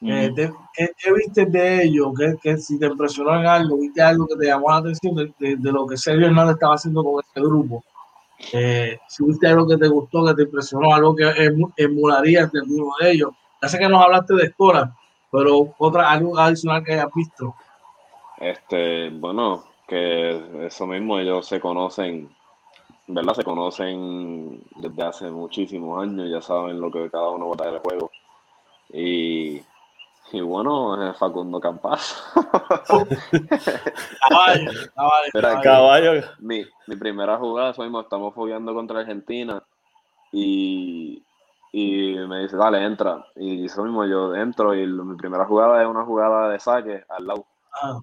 Speaker 1: eh, te- ¿qué, qué viste de ellos? ¿Qué, qué- si te impresionó en algo? ¿Viste algo que te llamó la atención de, de- de lo que Sergio Hernández estaba haciendo con ese grupo? Eh, si viste algo que te gustó, que te impresionó, algo que emu- emularías de alguno de ellos. Ya sé que nos hablaste de escuela, pero otra, algo adicional que hayas visto.
Speaker 3: Este, bueno, que eso mismo, ellos se conocen, ¿verdad? Se conocen desde hace muchísimos años, ya saben lo que cada uno va a traer al juego. Y, y bueno, eh, Facundo Campas.
Speaker 1: Caballo, caballo,
Speaker 3: Era
Speaker 1: caballo.
Speaker 2: Caballo.
Speaker 3: mi, mi primera jugada, eso mismo, estamos fogueando contra Argentina y, y me dice, dale, entra. Y eso mismo, yo entro y lo- mi primera jugada es una jugada de saque al lado.
Speaker 1: Ah,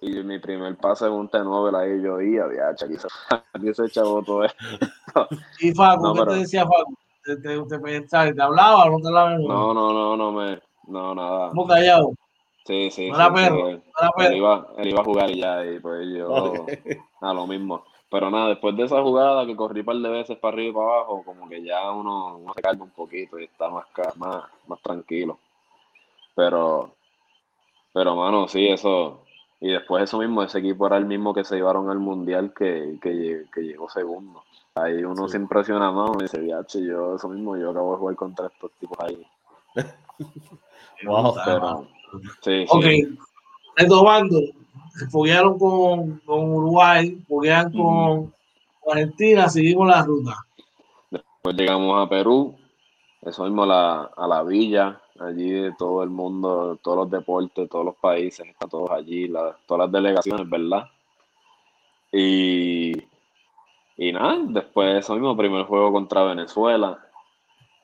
Speaker 3: Y mi primer pase es un T9, ahí yo iba, diacha, aquí se, aquí se echó todo esto.
Speaker 1: Y Facu,
Speaker 3: No,
Speaker 1: ¿qué
Speaker 3: pero-
Speaker 1: te decía Facu? ¿Te, te, te, te- te hablaba o no te hablaba?
Speaker 3: No, no, no, no me, no, nada.
Speaker 1: ¿Cómo callado?
Speaker 3: Sí, sí,
Speaker 1: No era
Speaker 3: sí,
Speaker 1: perro, no
Speaker 3: él, él
Speaker 1: perro.
Speaker 3: iba, él iba a jugar y ya, y pues yo,
Speaker 2: Ok.
Speaker 3: a lo mismo. Pero nada, después de esa jugada que corrí un par de veces para arriba y para abajo, como que ya uno, uno se calma un poquito y está más, ca- más, más tranquilo. Pero, pero mano, sí, eso. Y después eso mismo, ese equipo era el mismo que se llevaron al mundial que, que, que llegó segundo. Ahí uno
Speaker 2: Sí.
Speaker 3: se impresiona más, uno dice, "Viache, yo eso mismo, yo acabo de jugar contra estos tipos ahí.
Speaker 2: Wow,
Speaker 3: Pero, sí, sí.
Speaker 1: Ok, retomando, se foguearon con, con Uruguay, foguean con, con Argentina, seguimos la ruta.
Speaker 3: Pues llegamos a Perú, eso mismo a la, a la villa, allí de todo el mundo, todos los deportes, todos los países, están todos allí, la- todas las delegaciones, ¿verdad? Y, y nada, después eso mismo, primer juego contra Venezuela,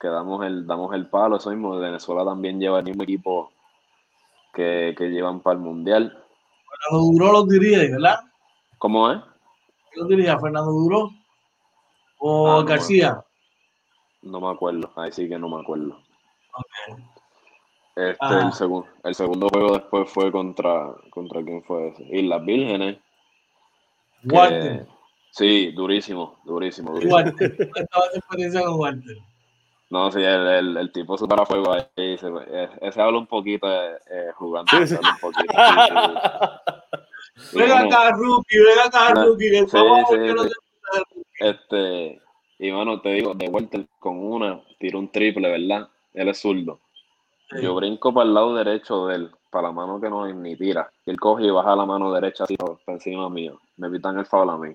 Speaker 3: que damos el, damos el palo, eso mismo, Venezuela también lleva el mismo equipo que, que llevan para el Mundial.
Speaker 1: Fernando Duró los dirige, ¿verdad?
Speaker 3: ¿Cómo es?
Speaker 1: ¿Quién los dirige? ¿Fernando Duró o
Speaker 3: Ah,
Speaker 1: García?
Speaker 3: No me acuerdo, ahí sí que no me acuerdo.
Speaker 1: Ok.
Speaker 3: Este,
Speaker 1: Ajá.
Speaker 3: el, segun- el segundo juego después fue contra, contra quién fue ese? Islas Vírgenes. que-
Speaker 1: Walter.
Speaker 3: sí, durísimo, durísimo, durísimo.
Speaker 1: Walter. ¿Cómo estaba experiencia con Walter?
Speaker 3: No, sí, el, el, el tipo super a fuego ahí. se- eh, ese habla un poquito eh, eh, jugando.
Speaker 2: Sí,
Speaker 3: ese
Speaker 2: sí.
Speaker 3: habla un poquito. sí, bueno,
Speaker 1: acá, Rookie, venga acá,
Speaker 3: No,
Speaker 1: Rookie, que que-
Speaker 3: Este, y bueno, te digo, de vuelta con una, tiró un triple, ¿verdad? Él es zurdo. Yo brinco para el lado derecho de él, para la mano que no ni tira. Él coge y baja la mano derecha así por encima mío. Me pitan el foul a mí.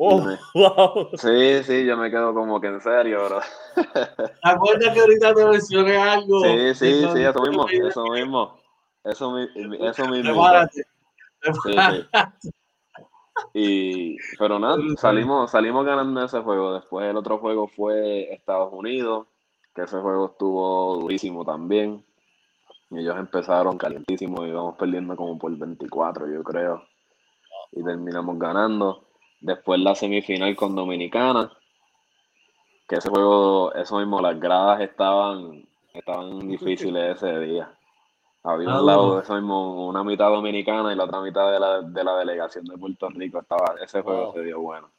Speaker 2: Oh,
Speaker 3: me-
Speaker 2: wow.
Speaker 3: Sí, sí, yo me quedo como que en serio, bro.
Speaker 1: ¿Te acuerdas que ahorita te mencioné algo?
Speaker 3: Sí, sí, sí, eso mismo, eso mismo. Eso, eso mismo.
Speaker 1: Prepárate.
Speaker 3: Sí, sí. Y, pero nada, salimos, salimos ganando ese juego. Después el otro juego fue Estados Unidos, que ese juego estuvo durísimo también. Y ellos empezaron calientísimos y íbamos perdiendo como por 24, yo creo. Y terminamos ganando. Después la semifinal con Dominicana, que ese juego, eso mismo, las gradas estaban, estaban difíciles ese día. Había
Speaker 1: Ah,
Speaker 3: un lado eso mismo, una mitad dominicana y la otra mitad de la, de la delegación de Puerto Rico. Estaba, ese juego
Speaker 2: Wow.
Speaker 3: se dio bueno.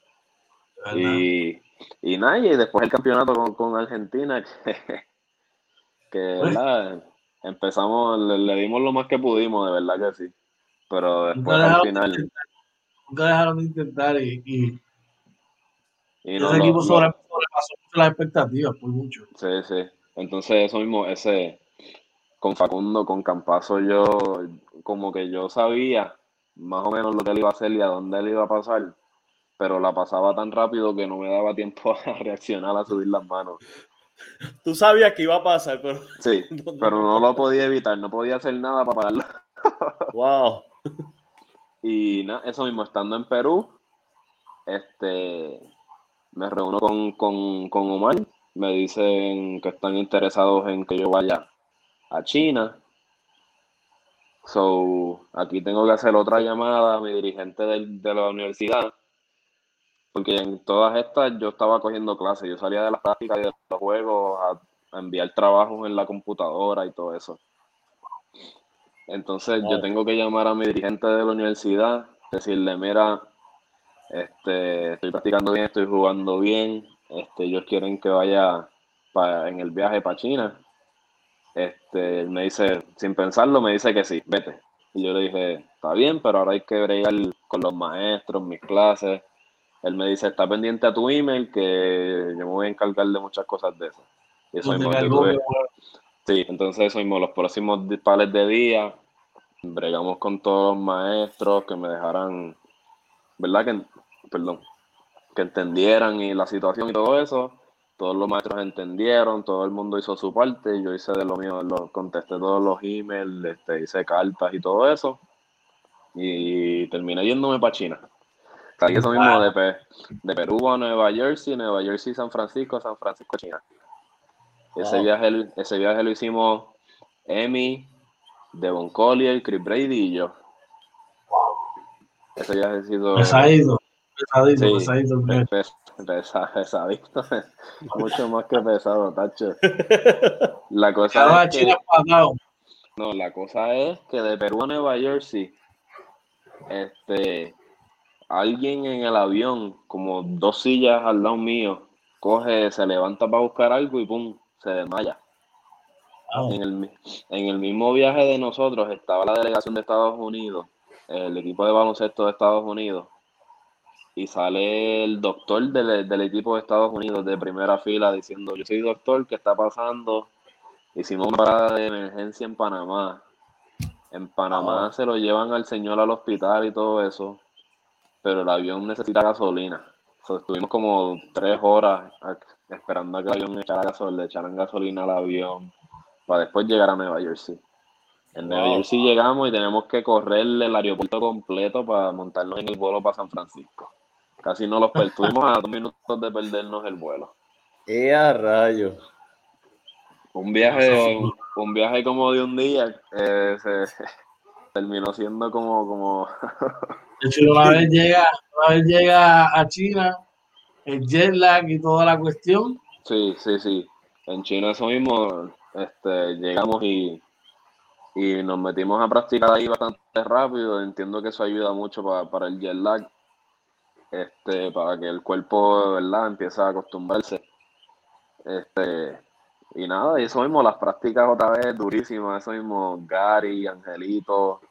Speaker 3: Y, y nada, y después el campeonato con, con Argentina, que, que ¿verdad? empezamos, le, le dimos lo más que pudimos, de verdad que sí. Pero después al
Speaker 1: dejaron, de
Speaker 3: final,
Speaker 1: nunca dejaron de intentar y, y
Speaker 3: y no,
Speaker 1: ese equipo sobre- sobrepasó mucho las expectativas, por mucho.
Speaker 3: Sí, sí. Entonces, eso mismo, ese, con Facundo, con Campazo, yo, como que yo sabía más o menos lo que él iba a hacer y a dónde él iba a pasar, pero la pasaba tan rápido que no me daba tiempo a reaccionar, a subir las manos.
Speaker 2: Tú sabías que iba a pasar, pero.
Speaker 3: Sí, pero no lo podía evitar, no podía hacer nada para pararlo.
Speaker 2: Wow.
Speaker 3: Y nada, eso mismo, estando en Perú, este, me reúno con, con, con Omar, me dicen que están interesados en que yo vaya a China. So, aquí tengo que hacer otra llamada a mi dirigente del- de, la universidad, porque en todas estas yo estaba cogiendo clases, yo salía de las prácticas y de los juegos a enviar trabajos en la computadora y todo eso. Entonces yo tengo que llamar a mi dirigente de la universidad, decirle, mira, este, estoy practicando bien, estoy jugando bien, este, ellos quieren que vaya pa- en el viaje para China. Este, él me dice, sin pensarlo, me dice que sí, vete. Y yo le dije, está bien, pero ahora hay que bregar con los maestros, mis clases. Él me dice, está pendiente a tu email, que yo me voy a encargar de muchas cosas de eso. Y eso mismo,
Speaker 1: cargó,
Speaker 3: tuve-. Sí, entonces eso mismo, los próximos pares de días, bregamos con todos los maestros que me dejaran, ¿verdad? Que, perdón, que entendieran y la situación y todo eso. Todos los maestros entendieron, todo el mundo hizo su parte, yo hice de lo mío, lo, contesté todos los emails, este, hice cartas y todo eso. Y terminé yéndome para China. Salí eso mismo de, Pe- de Perú a Nueva Jersey, Nueva Jersey, San Francisco, San Francisco, China. Ese,
Speaker 2: Wow.
Speaker 3: viaje, lo- ese viaje lo hicimos Emi, Devon Collier, Chris Brady y yo. Ese viaje ha sido
Speaker 1: Pesadito, pesadito,
Speaker 3: Sí.
Speaker 1: pesadito. el
Speaker 3: pe-
Speaker 1: mío.
Speaker 3: pe- pesa- pesadito. Mucho más que pesado, tacho. La cosa es que, no, la cosa es que de Perú a Nueva Jersey, este, alguien en el avión, como dos sillas al lado mío, coge, se levanta para buscar algo y pum, se desmaya.
Speaker 1: Wow.
Speaker 3: En el, en el mismo viaje de nosotros estaba la delegación de Estados Unidos, el equipo de baloncesto de Estados Unidos, y sale el doctor del, del equipo de Estados Unidos de primera fila diciendo, yo soy doctor, ¿qué está pasando? Hicimos una parada de emergencia en Panamá. En Panamá
Speaker 2: Ah.
Speaker 3: se lo llevan al señor al hospital y todo eso, pero el avión necesita gasolina. So, estuvimos como tres horas esperando a que el avión echara gasolina, le echaran gasolina al avión para después llegar a Nueva Jersey. En Nueva
Speaker 2: Wow.
Speaker 3: Jersey llegamos y tenemos que correr el aeropuerto completo para montarnos en el vuelo para San Francisco. Casi no los per- estuvimos a dos minutos de perdernos el vuelo.
Speaker 2: ¡Eh, a rayo!
Speaker 3: Un viaje, un, un viaje como de un día eh, se terminó siendo como, como
Speaker 1: De hecho, una vez llega, una vez llega a China, el jet lag y toda la cuestión,
Speaker 3: Sí, sí, sí. En China eso mismo, este, llegamos y, y nos metimos a practicar ahí bastante rápido. Entiendo que eso ayuda mucho pa- para el jet lag, este, para que el cuerpo, ¿verdad?, empiece a acostumbrarse. Este, y nada, y eso mismo, las prácticas otra vez durísimas, eso mismo, Gary, Angelito,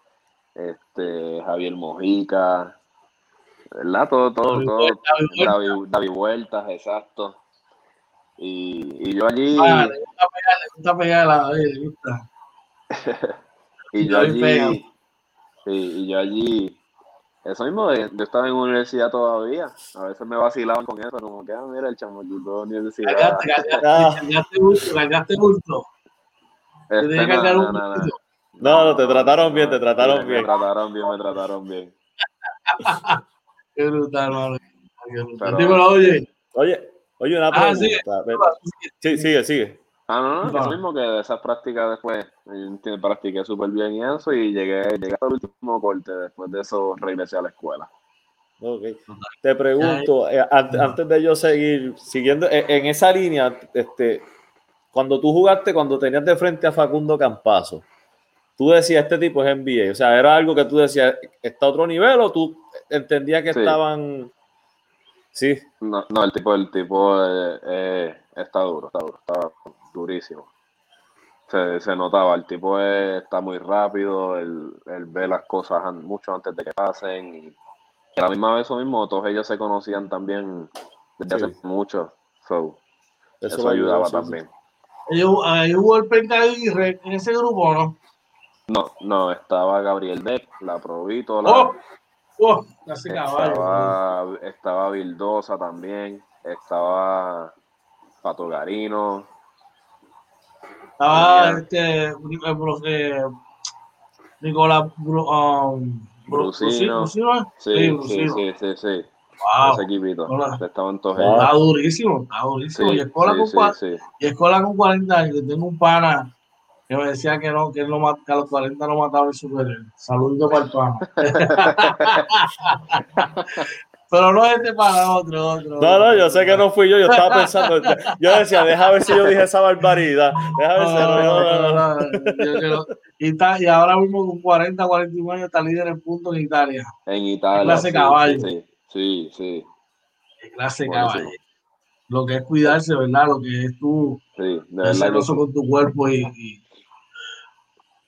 Speaker 3: este, Javier Mojica, ¿verdad? Todo, todo,
Speaker 1: David
Speaker 3: todo,
Speaker 1: David Vueltas.
Speaker 3: David, Vueltas, exacto. Y, y yo allí.
Speaker 1: Ah, le gusta pegar, le gusta pegar la le gusta.
Speaker 3: y yo allí. Sí, y yo allí. Eso mismo, yo estaba en universidad todavía. A veces me vacilaban con eso, como que, ah, mira, el chamaquito de universidad.
Speaker 1: Cargaste, cargaste, cargaste gusto, cargaste gusto. Te
Speaker 3: Este, no,
Speaker 1: cargar
Speaker 3: no,
Speaker 1: un
Speaker 3: no, no.
Speaker 2: No, no, te trataron bien, te trataron
Speaker 3: Me
Speaker 2: bien.
Speaker 3: trataron bien, me trataron bien.
Speaker 1: Qué brutal, mano. Qué brutal.
Speaker 3: Pero-
Speaker 1: Dímelo, oye.
Speaker 2: Oye, oye, una
Speaker 1: Ah,
Speaker 2: pregunta.
Speaker 1: sigue.
Speaker 2: Ve- Sí, sigue, sigue.
Speaker 3: Ah, no, no,
Speaker 1: No.
Speaker 3: eso mismo que de esas prácticas después, practiqué súper bien y eso, y llegué, llegué el último corte, después de eso regresé a la escuela.
Speaker 2: Ok. Te pregunto, eh, an- antes de yo seguir siguiendo eh, en esa línea, este, cuando tú jugaste, cuando tenías de frente a Facundo Campazo, tú decías, este tipo es NBA, o sea, era algo que tú decías, ¿está a otro nivel o tú entendías que
Speaker 3: Sí.
Speaker 2: estaban... Sí,
Speaker 3: No, no, el tipo, el tipo eh, eh, está duro, está duro, está durísimo. Se, se notaba, el tipo es- está muy rápido, él, él ve las cosas an- mucho antes de que pasen y, y a la misma vez eso mismo, todos ellos se conocían también desde
Speaker 2: Sí.
Speaker 3: hace mucho, so, eso, ayudaba
Speaker 2: sí.
Speaker 3: también.
Speaker 1: El Penca Aguirre en ese grupo, ¿no?
Speaker 3: No, no, estaba Gabriel Beck, la Provítola.
Speaker 1: ¡Oh! ¡Oh! Casi caballo.
Speaker 3: Estaba, estaba Vildosa también, estaba Pato Garino,
Speaker 1: Estaba este. eh, eh, Nicolás um, Bru-
Speaker 3: Brusino.
Speaker 1: Brusino,
Speaker 3: sí, sí,
Speaker 1: Brusino.
Speaker 3: sí, sí, sí,
Speaker 1: Wow.
Speaker 3: ese equipito,
Speaker 1: Hola.
Speaker 3: estaban todos
Speaker 2: Wow.
Speaker 1: Está durísimo, está durísimo.
Speaker 3: Sí,
Speaker 1: y, escuela
Speaker 3: sí,
Speaker 1: con
Speaker 3: sí, sí.
Speaker 1: y escuela con 40 años. Tengo un pana que me decía que no, que, él no mat- que a los 40 no mataba el superior. Saludito para el pana. Pero no este para otro, otro.
Speaker 2: No, no, yo sé que no fui yo, yo estaba pensando, yo decía, deja ver si yo dije esa barbaridad, deja ver si
Speaker 1: No, y, está, y ahora mismo con 40, 41 años está líder en puntos en Italia.
Speaker 3: En Italia.
Speaker 1: clase
Speaker 3: sí,
Speaker 1: caballo.
Speaker 3: Sí, sí, sí,
Speaker 1: clase caballo. Lo que es cuidarse, ¿verdad? Lo que es tú
Speaker 3: sí, de
Speaker 1: ser
Speaker 3: verdad que sí.
Speaker 1: con tu cuerpo y, y,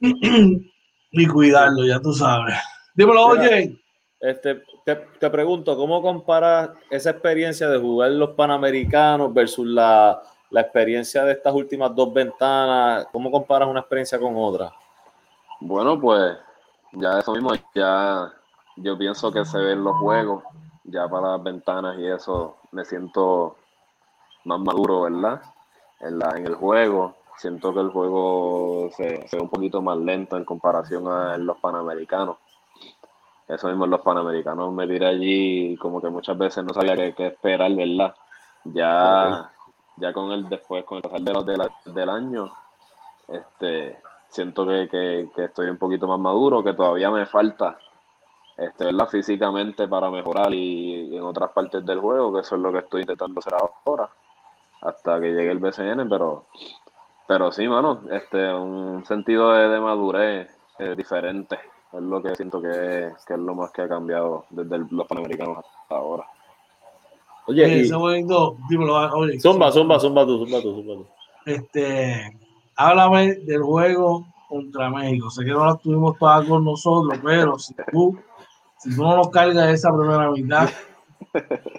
Speaker 1: y cuidarlo, ya tú sabes. Dímelo,
Speaker 2: Mira.
Speaker 1: oye.
Speaker 2: Este, te, te pregunto, ¿cómo comparas esa experiencia de jugar los Panamericanos versus la, la experiencia de estas últimas dos ventanas? ¿Cómo comparas una experiencia con otra?
Speaker 3: Bueno, pues ya eso mismo, ya yo pienso que se ven los juegos, ya para las ventanas y eso me siento más maduro, ¿verdad? En, la, en el juego, siento que el juego se, se ve un poquito más lento en comparación a los panamericanos. Eso mismo los panamericanos me tiré allí como que muchas veces no sabía qué, qué esperar, ¿verdad? Ya, ya con el después, con el pasar de los- de la- del año, este, siento que, que- que estoy un poquito más maduro, que todavía me falta, este, ¿verdad? Físicamente para mejorar y, y en otras partes del juego, que eso es lo que estoy intentando hacer ahora, hasta que llegue el BCN, pero, pero sí, mano, este, un sentido de, de madurez eh, diferente, es lo que siento que es, que es lo más que ha cambiado desde el- los Panamericanos hasta ahora.
Speaker 2: Oye,
Speaker 1: Oye,
Speaker 2: y-
Speaker 1: ese bonito, dímelo, oye.
Speaker 2: zumba, zumba, zumba tú, zumba tú, zumba tú.
Speaker 1: Este, háblame del juego contra México. Sé que no la tuvimos todas con nosotros, pero si tú, si tú no nos cargas esa primera mitad,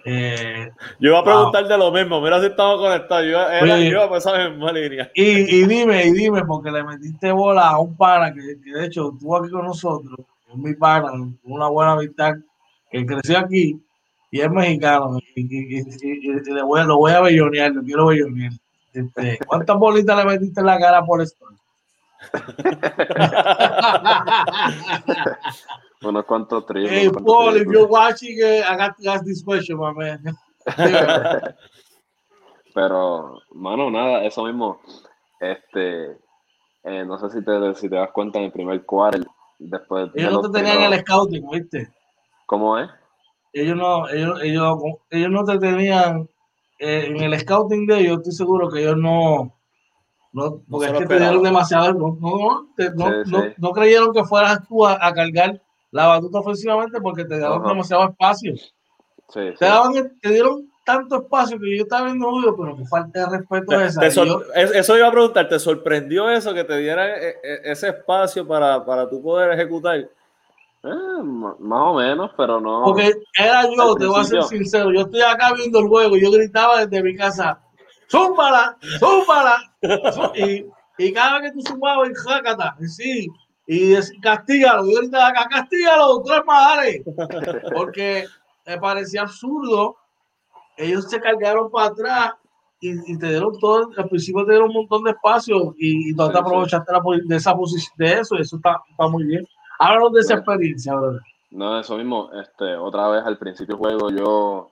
Speaker 1: eh,
Speaker 2: Yo iba a
Speaker 1: Wow.
Speaker 2: preguntar de lo mismo, mira si estamos conectados, yo, era,
Speaker 1: Oye.
Speaker 2: misma línea.
Speaker 1: y, y dime, y dime, porque le metiste bola a un pana que, que de hecho estuvo aquí con nosotros, es mi pana, una buena amistad, que creció aquí y es mexicano. Y, y- le voy, lo voy a bellonear, lo quiero bellonear. Este, ¿Cuántas bolitas le metiste en la cara por esto?
Speaker 3: Unos cuantos triples.
Speaker 1: Hey,
Speaker 3: cuantos
Speaker 1: Paul, if you're watching, eh, I got to ask this question, my man. Dime.
Speaker 3: Pero, mano, nada, eso mismo. Este, eh, no sé si te, si te das cuenta en el primer quarter, después de
Speaker 1: Ellos no te tenían
Speaker 3: primeros-
Speaker 1: el scouting, ¿viste?
Speaker 3: ¿Cómo es?
Speaker 1: Ellos no, ellos, ellos, ellos no te tenían eh, en el scouting de ellos, estoy seguro que ellos no, no porque es que te dieron demasiado, no, no, no, te- no,
Speaker 3: Sí,
Speaker 1: no-
Speaker 3: sí.
Speaker 1: no creyeron que fueras tú a, a cargar la batuta ofensivamente porque te dieron
Speaker 3: Ajá.
Speaker 1: demasiado espacio.
Speaker 3: Sí, sí.
Speaker 1: Te, daban, te dieron tanto espacio que yo estaba viendo video, pero que falta de respeto
Speaker 2: Te-
Speaker 1: esa.
Speaker 2: te
Speaker 1: Y yo-
Speaker 2: eso iba a preguntar, ¿te sorprendió eso que te diera e- e- ese espacio para, para tú poder ejecutar?
Speaker 3: Eh, más o menos, pero no.
Speaker 1: Porque era yo, te voy a ser sincero, yo estoy acá viendo el juego, yo gritaba desde mi casa, zúmbala, zúmbala. Y, y cada vez que tú sumabas, y jácata, y sí, y es, castígalo, y ahorita acá, castígalo, tres más, Porque me parecía absurdo. Ellos se cargaron para atrás y, te dieron todo, al principio te dieron un montón de espacio y, y tú te aprovechaste de esa posición, de eso, y eso está, está muy bien. Háblanos de esa experiencia, brother.
Speaker 3: No, eso mismo, este, otra vez al principio del juego yo,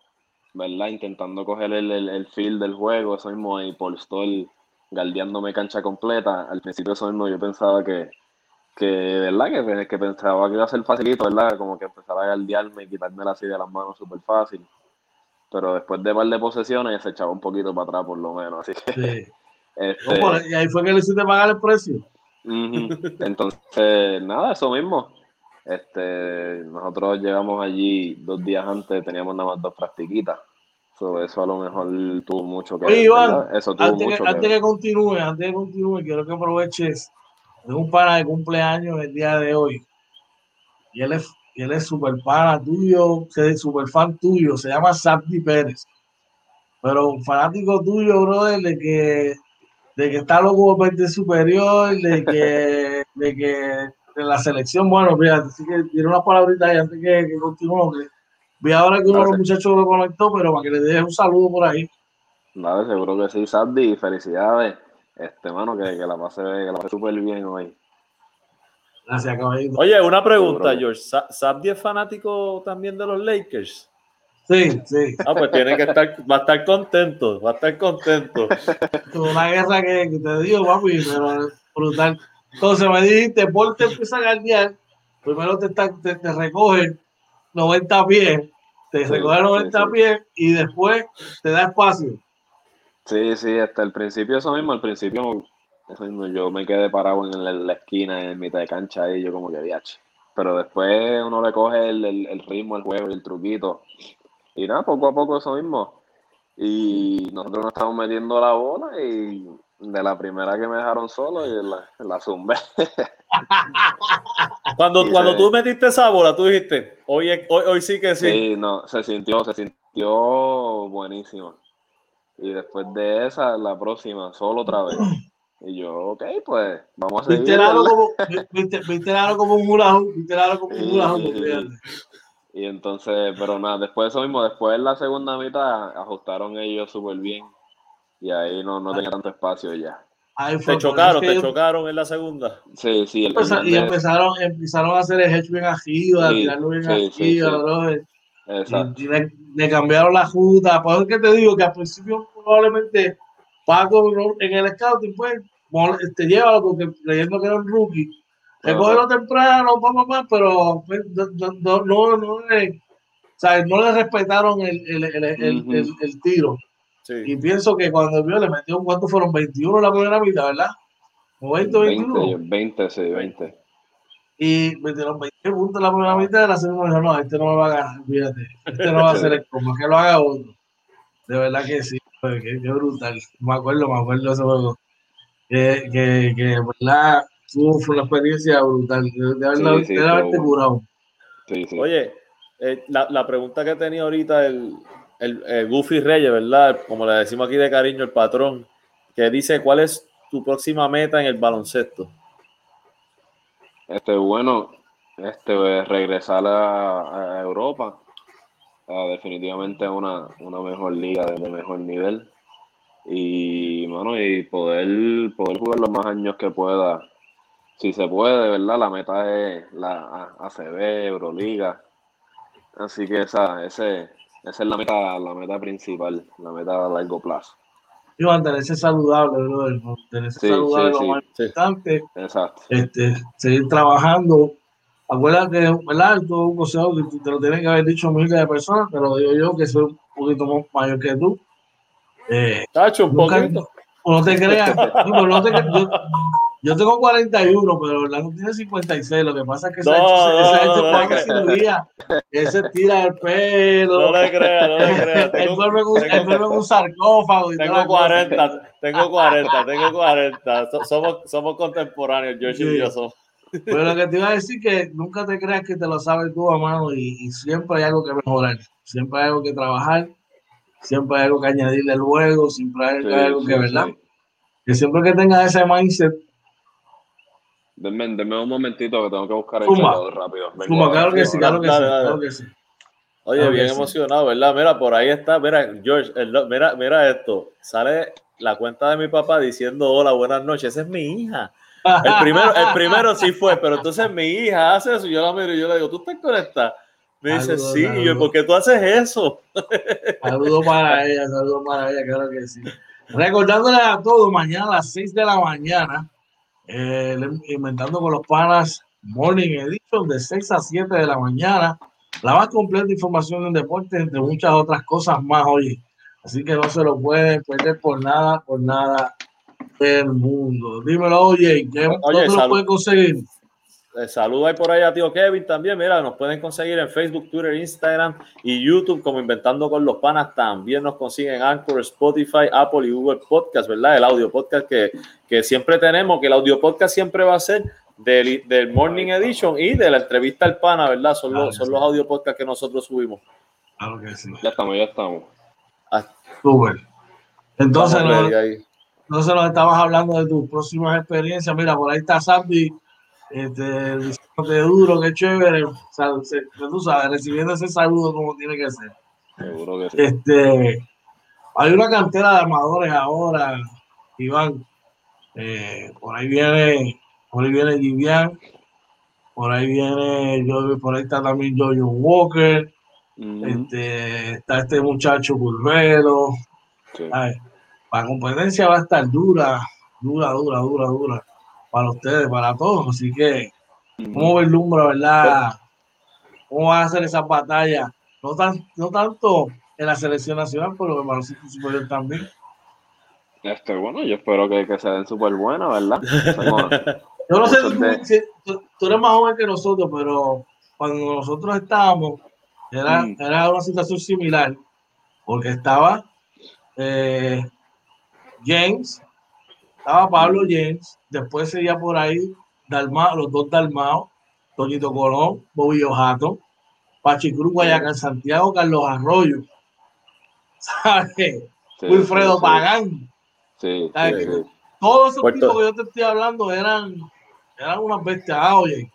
Speaker 3: ¿verdad? Intentando coger el, el, el feel del juego, eso mismo, y por Stoll galdeándome cancha completa, al principio eso mismo yo pensaba que, que ¿verdad? Que, que pensaba que iba a ser facilito, ¿verdad? Como que empezara a galdearme y quitarme así de las manos súper fácil. Pero después de par de posesiones se echaba un poquito para atrás por lo menos, así que...
Speaker 1: Este, y ahí fue que le hiciste pagar el precio.
Speaker 3: Entonces, nada, eso mismo. Este, nosotros llegamos allí dos días antes, teníamos nada más dos practiquitas. eso a lo mejor tuvo mucho que
Speaker 1: ver. eso tuvo antes, mucho que, antes que continúe, antes que continúe, quiero que aproveches de un pana de cumpleaños el día de hoy. Y él es, y él es super pana tuyo, es super fan tuyo, se llama Santi Pérez. Pero un fanático tuyo, brother, de que, de que está loco por superior, de que, de que en la selección, bueno, fíjate, así que tiene una palabrita ahí antes que, que continúe. vi ahora que uno de los muchachos lo conectó, pero para que le deje un saludo por ahí.
Speaker 3: Nada, seguro que sí, Sandy, felicidades. Este, mano, que, que la pase, que la pase súper bien hoy.
Speaker 1: Gracias, caballito.
Speaker 2: Oye, una pregunta, George. ¿Sabdi es fanático también de los Lakers?
Speaker 1: Sí, sí.
Speaker 2: Ah, pues tiene que estar, va a estar contento, va a estar contento.
Speaker 1: Una guerra que, que te digo, papi, pero brutal. Entonces me dijiste, Paul te empieza a guardiar, primero te, te, te recoge 90 pies, te recoge 90 pies y después te da espacio.
Speaker 3: Sí, sí, hasta el principio eso mismo, al principio yo me quedé parado en la, esquina, en mitad de cancha y yo como que viaje. Pero después uno le coge el, el, ritmo, el juego, el truquito. Y nada, poco a poco eso mismo. Y nosotros nos estamos metiendo la bola y de la primera que me dejaron solo y la, la zumbé.
Speaker 2: cuando, cuando tú metiste esa bola, tú dijiste, hoy, hoy, hoy sí que sí.
Speaker 3: Sí, no, se sintió, se sintió buenísimo. Y después de esa, la próxima, solo otra vez. Y yo, ok, pues vamos a seguir.
Speaker 1: Viste algo como, viste, viste como un mulajo, viste como un mulajo.
Speaker 3: Y entonces, pero nada, después de eso mismo, después en la segunda mitad ajustaron ellos súper bien y ahí no, no tenía tanto espacio ya.
Speaker 2: te chocaron, te chocaron en la segunda.
Speaker 3: Sí, sí.
Speaker 1: y empezaron, empezaron a hacer el hedge bien arriba, sí, tirarlo bien sí, arriba, Exacto. Y, le, cambiaron la juta. Por eso que te digo que al principio probablemente Paco en el scouting pues te lleva porque creyendo que era un rookie. Recógelo temprano, papá, papá, pero pues, no, no, no, no, le, o sea, no le respetaron el, el, tiro. Y pienso que cuando vio le metió, ¿cuántos fueron? 21 en la primera mitad, ¿verdad? ¿O 20 o 21?
Speaker 3: 20, sí, 20.
Speaker 1: Y metieron 20 puntos en la primera mitad de la segunda dijo, no, este no me va a ganar, fíjate. Este no va a ser el como que lo haga otro. De verdad que sí, qué, qué brutal. Me acuerdo, me acuerdo de ese juego. Que, que, que verdad, tuvo fue una experiencia brutal. De, haber, sí, sí, haberte curado.
Speaker 2: Sí, Oye, eh, la, la, pregunta que tenía ahorita el, el, Goofy Reyes, ¿verdad? Como le decimos aquí de cariño, el patrón, que dice, ¿cuál es tu próxima meta en el baloncesto?
Speaker 3: Este, bueno, este, regresar a, Europa, definitivamente a una, una mejor liga de mejor nivel y bueno, y poder, poder jugar los más años que pueda, si se puede, ¿verdad? La meta es la ACB, Euroliga, así que esa, ese, esa es la meta, la meta principal, la meta a largo plazo.
Speaker 1: Y mantenerse saludable, brother. Mantenerse saludable lo más importante.
Speaker 3: Exacto.
Speaker 1: Este, seguir trabajando. Acuérdate, ¿verdad? Todo un consejo que te lo tienen que haber dicho miles de personas, pero lo digo yo que soy un poquito más mayor que tú.
Speaker 2: Eh, Tacho, un poquito.
Speaker 1: No te creas. no, no te, yo, yo tengo 41, pero Orlando tiene 56. Lo que pasa es que esa esa no, no, no cirugía. Ese tira el pelo.
Speaker 2: No le creas, no le creas.
Speaker 1: Él duerme en un sarcófago.
Speaker 2: tengo 40, tengo 40, tengo 40. Somos, somos contemporáneos, George y yo somos.
Speaker 1: Pero lo que te iba a decir que nunca te creas que te lo sabes tú a mano y, y siempre hay algo que mejorar. Siempre hay algo que trabajar. siempre hay algo que añadirle luego, siempre hay, algo que, ¿verdad? Que siempre que tenga ese mindset.
Speaker 3: Denme, denme, un momentito que tengo que buscar el
Speaker 1: Fuma. rápido. Fuma, claro que sí, claro que sí, claro que sí.
Speaker 2: Oye, bien emocionado, ¿verdad? Mira, por ahí está, mira, George, mira, mira esto. Sale la cuenta de mi papá diciendo hola, buenas noches. Esa es mi hija. El primero, el primero sí fue, pero entonces mi hija hace eso y yo la miro y yo le digo, ¿tú estás conectada? Me dice, sí, y yo, ¿por qué tú haces eso?
Speaker 1: Saludos para ella, saludos para ella, claro que sí. Recordándole a todos, mañana a las 6 de la mañana, eh, inventando con los panas Morning Edition de 6 a 7 de la mañana. La más completa información en deporte, entre muchas otras cosas más, hoy. Así que no se lo pueden perder por nada, por nada del mundo. Dímelo, oye, ¿qué, oye, ¿dónde lo pueden conseguir?
Speaker 2: Eh, saludos ahí por ahí a tío Kevin también. Mira, nos pueden conseguir en Facebook, Twitter, Instagram y YouTube como Inventando con los Panas. También nos consiguen Anchor, Spotify, Apple y Google Podcast, ¿verdad? El audio podcast que, que siempre tenemos, que el audio podcast siempre va a ser del, del Morning Edition y de la entrevista al pana, ¿verdad? Son, los, son los audio podcasts que nosotros subimos.
Speaker 3: Claro que sí. Ya estamos, ya estamos.
Speaker 1: Ah. Entonces, no, se nos estabas hablando de tus próximas experiencias. Mira, por ahí está Sandy, este, de duro, qué chévere. O sea, tú sabes, recibiendo ese saludo como tiene que ser.
Speaker 3: Seguro que sí.
Speaker 1: Este, hay una cantera de armadores ahora, Iván. Eh, por ahí viene, por ahí viene Givian, por ahí viene, por ahí está también Jojo Walker este, está este muchacho Curvelo. La competencia va a estar dura, dura, dura, dura, dura para ustedes, para todos. Así que, ¿cómo vislumbra, verdad? ¿Cómo van a hacer esa batalla? No, tan, no tanto en la selección nacional, pero en el superior también.
Speaker 3: Este, bueno, yo espero que, que se den súper buenas, ¿verdad?
Speaker 1: yo no sé, tú, tú, eres más joven que nosotros, pero cuando nosotros estábamos, era, mm. era una situación similar, porque estaba eh, James, estaba Pablo James, después seguía por ahí Dalmao, los dos Dalmao, Toñito Colón, Bobby Ojato, Pachi Cruz, Guayacán, Santiago, Carlos Arroyo, ¿sabes? Wilfredo Pagán.
Speaker 3: Sí,
Speaker 1: Todos esos tipos que yo te estoy hablando eran, eran unas bestias. Ah, oye,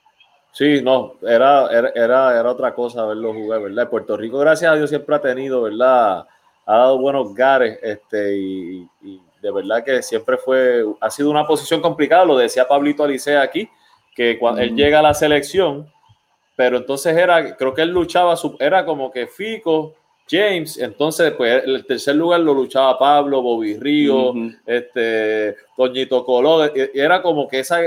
Speaker 2: Sí, no, era, era, era, otra cosa verlo jugar, ¿verdad? Puerto Rico, gracias a Dios, siempre ha tenido, ¿verdad? Ha dado buenos gares, este, y, de verdad que siempre fue, ha sido una posición complicada, lo decía Pablito Alicea aquí, que cuando él llega a la selección, pero entonces era, creo que él luchaba, era como que Fico, James, entonces pues el tercer lugar lo luchaba Pablo, Bobby Río, este, Toñito Colón, y era como que esa,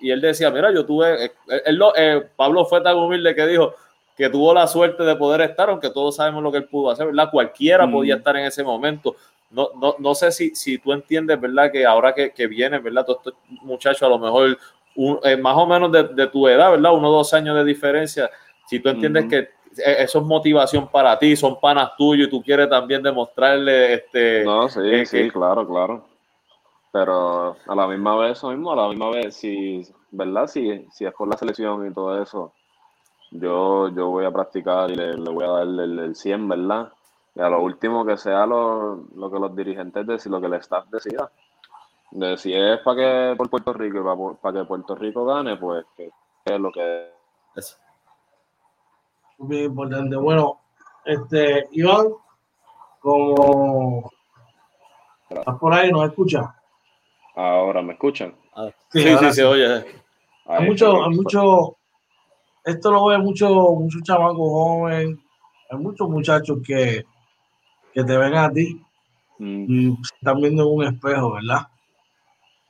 Speaker 2: y él decía, mira, yo tuve, eh, él, eh, Pablo fue tan humilde que dijo que tuvo la suerte de poder estar, aunque todos sabemos lo que él pudo hacer, ¿verdad? Cualquiera podía estar en ese momento. No, no, no sé si, si tú entiendes, ¿verdad? Que ahora que, que vienen, ¿verdad? Todos estos muchachos a lo mejor eh, más o menos de, tu edad, ¿verdad? Uno o dos años de diferencia. Si tú entiendes que eso es motivación para ti, son panas tuyos y tú quieres también demostrarle este...
Speaker 3: No, sí, sí, claro, claro. Pero a la misma vez, eso mismo, a la misma vez, si, ¿verdad? Si, si es por la selección y todo eso, yo, yo voy a practicar y le, voy a dar el, el, 100, ¿verdad? Y a lo último que sea lo, lo que los dirigentes deciden, lo que el staff decida. De si es para que por Puerto Rico y para, que Puerto Rico gane, pues que, es lo que es.
Speaker 1: Muy importante. Bueno, este, Iván, como estás por ahí, nos escucha.
Speaker 3: Ahora me escuchan.
Speaker 2: Ah, sí, sí, sí, oye.
Speaker 1: Hay mucho, hay mucho, esto lo ve mucho, muchos chamacos jóvenes, hay muchos muchachos que, que te ven a ti mm. y están viendo en un espejo, ¿verdad?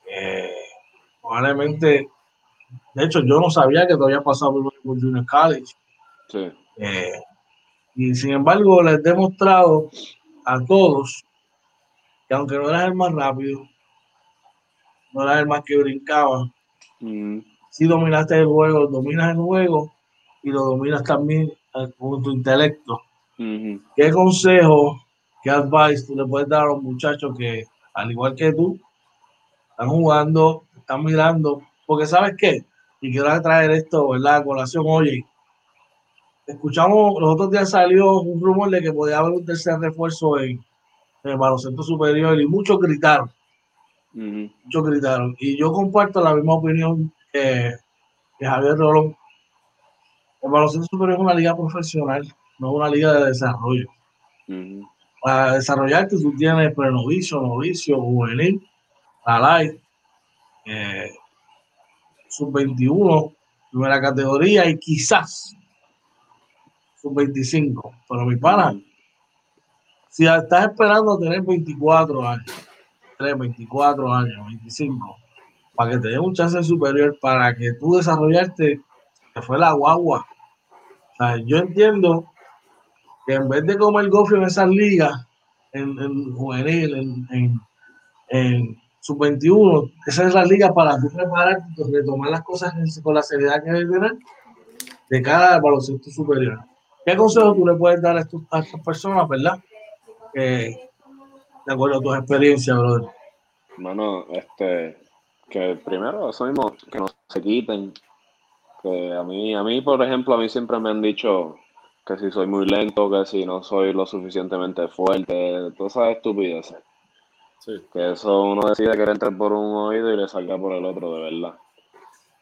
Speaker 1: Eh, probablemente, de hecho, yo no sabía que te había pasado por Junior College.
Speaker 3: Sí.
Speaker 1: Eh, y sin embargo, les he demostrado a todos que aunque no eras el más rápido, no era el más que brincaba. Mm. Si dominaste el juego, dominas el juego y lo dominas también con tu intelecto. ¿Qué consejo, qué advice tú le puedes dar a los muchachos que, al igual que tú, están jugando, están mirando? Porque sabes qué, y quiero traer esto, ¿verdad? colación, oye, escuchamos, los otros días salió un rumor de que podía haber un tercer refuerzo en, en el baloncesto superior y muchos gritaron. Muchos gritaron. Y yo comparto la misma opinión que, Javier Rolón. El baloncesto superior es una liga profesional, no una liga de desarrollo. Para desarrollarte tú tienes prenovicio, novicio, juvenil, la eh, sub-21, primera categoría y quizás sub-25. Pero mi pana, si estás esperando tener 24 años, 24 años, 25, para que te dé un chance superior, para que tú desarrollarte, que fue la guagua. yo entiendo que en vez de comer gofio en esas ligas, en, juvenil, en, en, sub-21, esa es la liga para tú prepararte, retomar las cosas con la seriedad que debe tener de cara al baloncesto superior. ¿Qué consejo tú le puedes dar a, estas personas, verdad? de acuerdo a tus experiencias, brother.
Speaker 3: Bueno, este, que primero, eso mismo, que no se quiten. Que a mí, a mí, por ejemplo, a mí siempre me han dicho que si soy muy lento, que si no soy lo suficientemente fuerte, todas esas estupideces. Que eso uno decide que entre por un oído y le salga por el otro, de verdad.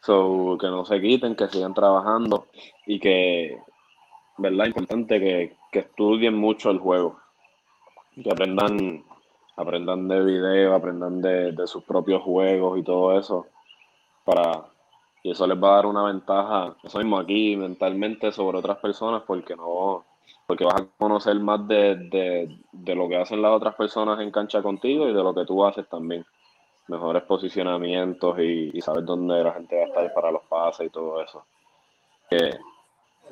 Speaker 3: So, que no se quiten, que sigan trabajando y que, ¿verdad? Importante que, que estudien mucho el juego. Que aprendan, aprendan de video, aprendan de, de sus propios juegos y todo eso. Para, y eso les va a dar una ventaja, eso mismo aquí, mentalmente sobre otras personas, porque no, porque vas a conocer más de, lo que hacen las otras personas en cancha contigo y de lo que tú haces también. Mejores posicionamientos y, y saber dónde la gente va a estar para los pases y todo eso.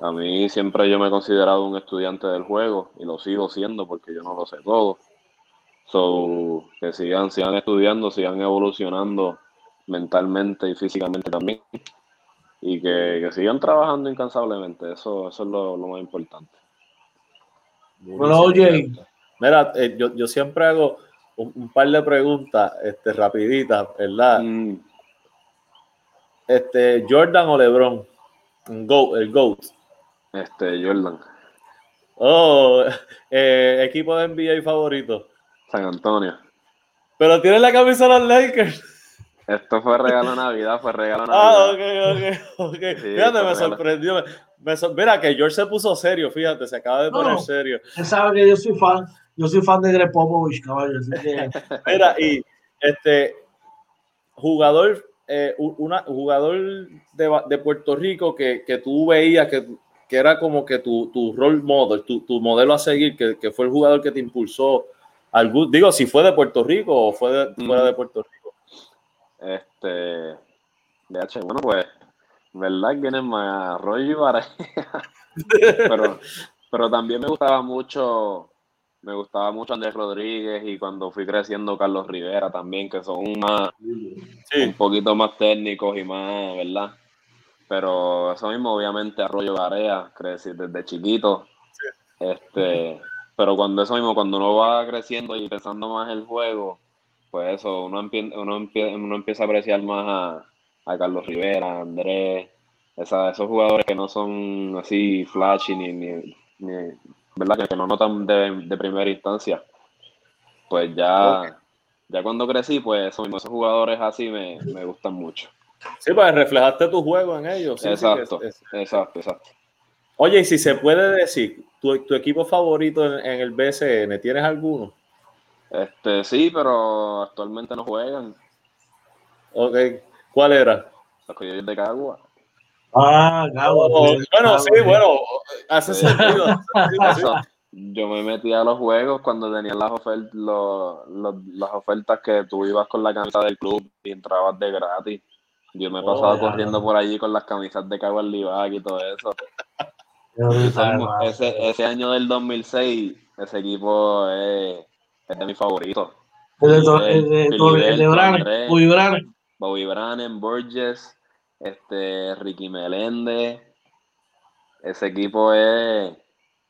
Speaker 3: A mí siempre yo me he considerado un estudiante del juego y lo sigo siendo porque yo no lo sé todo. So, que sigan, sigan estudiando, sigan evolucionando mentalmente y físicamente también. Y que, sigan trabajando incansablemente. Eso, eso es lo más importante.
Speaker 1: Bueno, oye.
Speaker 2: Mira, eh, yo, yo, siempre hago un, par de preguntas este, rapiditas, ¿verdad? Mm. Este, Jordan o LeBron, el GOAT.
Speaker 3: Este, Jordan.
Speaker 2: Oh, eh, equipo de NBA favorito.
Speaker 3: San Antonio.
Speaker 2: Pero tiene la camisa de los Lakers.
Speaker 3: Esto fue regalo de Navidad, fue regalo de
Speaker 2: ah, Navidad. Ah, ok, ok, ok. Fíjate, me sorprendió. mira, que George se puso serio, fíjate, se acaba de poner serio.
Speaker 1: Él sabe que yo soy fan, yo soy fan de Greg Popovich, caballo.
Speaker 2: mira, y este jugador, eh, una, jugador de, de Puerto Rico que, que, tú veías que, que era como que tu, tu role model, tu, tu modelo a seguir, que, que, fue el jugador que te impulsó. Algún, digo, si fue de Puerto Rico o fue de, fuera de Puerto Rico.
Speaker 3: Este, de bueno, pues, ¿verdad? Es más rollo pero, pero también me gustaba mucho, me gustaba mucho Andrés Rodríguez y cuando fui creciendo Carlos Rivera también, que son más, un poquito más técnicos y más, ¿verdad? Pero eso mismo, obviamente, Arroyo Garea, crecí desde chiquito. Este, pero cuando eso mismo, cuando uno va creciendo y pensando más el juego, pues eso, uno, uno, uno empieza a apreciar más a, Carlos Rivera, a Andrés, esos jugadores que no son así flashy ni, ni, ¿verdad? Que, no notan de, primera instancia. Pues ya, ya cuando crecí, pues esos jugadores así me, gustan mucho.
Speaker 2: Sí, pues reflejaste tu juego en ellos.
Speaker 3: exacto, exacto, exacto.
Speaker 2: Oye, y si se puede decir, tu, equipo favorito en, en, el BCN, ¿tienes alguno?
Speaker 3: Este, sí, pero actualmente no juegan.
Speaker 2: Ok, ¿cuál era?
Speaker 3: Los Coyotes de Cagua.
Speaker 1: Ah, Cagua.
Speaker 2: Oh, bueno, sí, bueno, hace sentido.
Speaker 3: Yo me metí a los juegos cuando tenían las, ofertas, las ofertas que tú ibas con la camisa del club y entrabas de gratis. Yo me pasaba oh, corriendo por allí con las camisas de Cagua Livac y todo eso. ese, ese año del 2006, ese equipo es es de mis favoritos. El de, Bobby Brannen, Borges, este, Ricky Meléndez. Ese equipo es,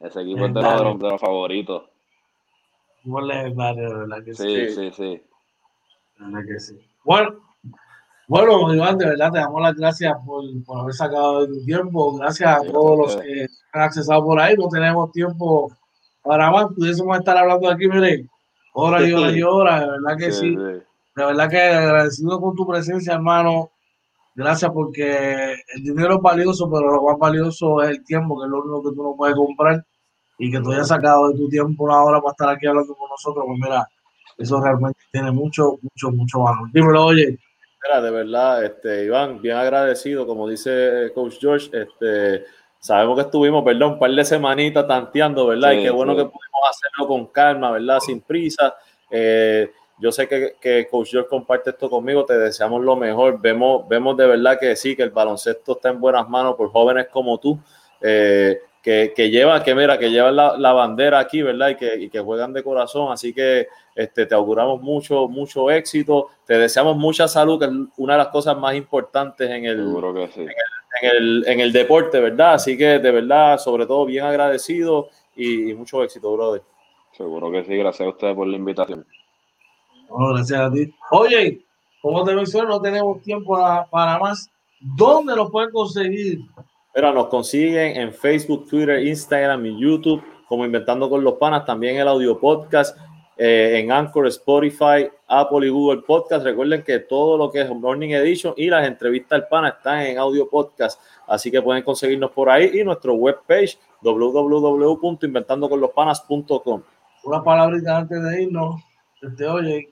Speaker 3: ese equipo es de los, de los favoritos.
Speaker 1: ¿verdad que
Speaker 3: sí? Sí, sí, sí.
Speaker 1: ¿Verdad que sí? Bueno, bueno, Iván, de verdad te damos las gracias por, por haber sacado tu tiempo. Gracias a todos los que han accesado por ahí. No tenemos tiempo para más. Pudiésemos estar hablando aquí, mire, Horas y horas y horas, de verdad que sí. De verdad que agradecido con tu presencia, hermano. Gracias porque el dinero es valioso, pero lo más valioso es el tiempo, que es lo único que tú no puedes comprar. Y que tú hayas sacado de tu tiempo una hora para estar aquí hablando con nosotros, pues mira, eso realmente tiene mucho, mucho, mucho valor. Dímelo, oye.
Speaker 2: Mira, de verdad, este, Iván, bien agradecido, como dice Coach George, este, sabemos que estuvimos, perdón, un par de semanitas tanteando, ¿verdad? y qué bueno que pudimos hacerlo con calma, ¿verdad? Sin prisa. Eh, yo sé que, que, Coach George comparte esto conmigo, te deseamos lo mejor. Vemos, vemos de verdad que sí, que el baloncesto está en buenas manos por jóvenes como tú. Eh, que, que llevan, que mira, que llevan la, la, bandera aquí, ¿verdad? Y que, y que juegan de corazón. Así que este, te auguramos mucho, mucho éxito. Te deseamos mucha salud, que es una de las cosas más importantes en el, en, el en, el, deporte, ¿verdad? Así que de verdad, sobre todo, bien agradecido y, mucho éxito, brother.
Speaker 3: Seguro que sí, gracias a ustedes por la invitación.
Speaker 1: gracias a ti. Oye, como te mencioné, no tenemos tiempo para, para más. ¿Dónde lo pueden conseguir?
Speaker 2: Pero nos consiguen en Facebook, Twitter, Instagram y YouTube como Inventando con los Panas, también el audio podcast eh, en Anchor, Spotify, Apple y Google Podcast. Recuerden que todo lo que es Morning Edition y las entrevistas al Pana están en audio podcast, así que pueden conseguirnos por ahí y nuestro webpage www.inventandoconlospanas.com.
Speaker 1: Una palabrita antes de irnos, este, oye,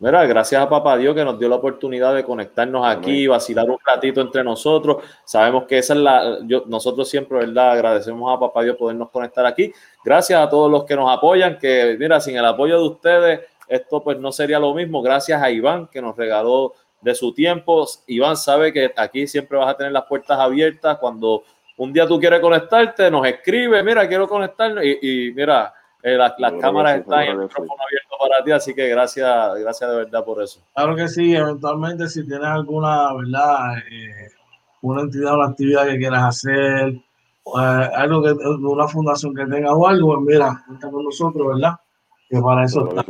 Speaker 2: Mira, gracias a Papá Dios que nos dio la oportunidad de conectarnos aquí, vacilar un ratito entre nosotros. Sabemos que esa es la, yo, nosotros siempre, ¿verdad? Agradecemos a Papá Dios podernos conectar aquí. Gracias a todos los que nos apoyan, que mira, sin el apoyo de ustedes, esto pues no sería lo mismo. Gracias a Iván que nos regaló de su tiempo. Iván sabe que aquí siempre vas a tener las puertas abiertas. Cuando un día tú quieres conectarte, nos escribe, mira, quiero conectarnos y, y mira, eh, las, cámaras están en el micrófono abierto para ti, así que gracias, gracias de verdad por eso.
Speaker 1: Claro que sí, eventualmente si tienes alguna, ¿verdad? Eh, una entidad o una actividad que quieras hacer, eh, algo que, una fundación que tenga o algo, pues mira, cuenta con nosotros, ¿verdad? Que para eso está.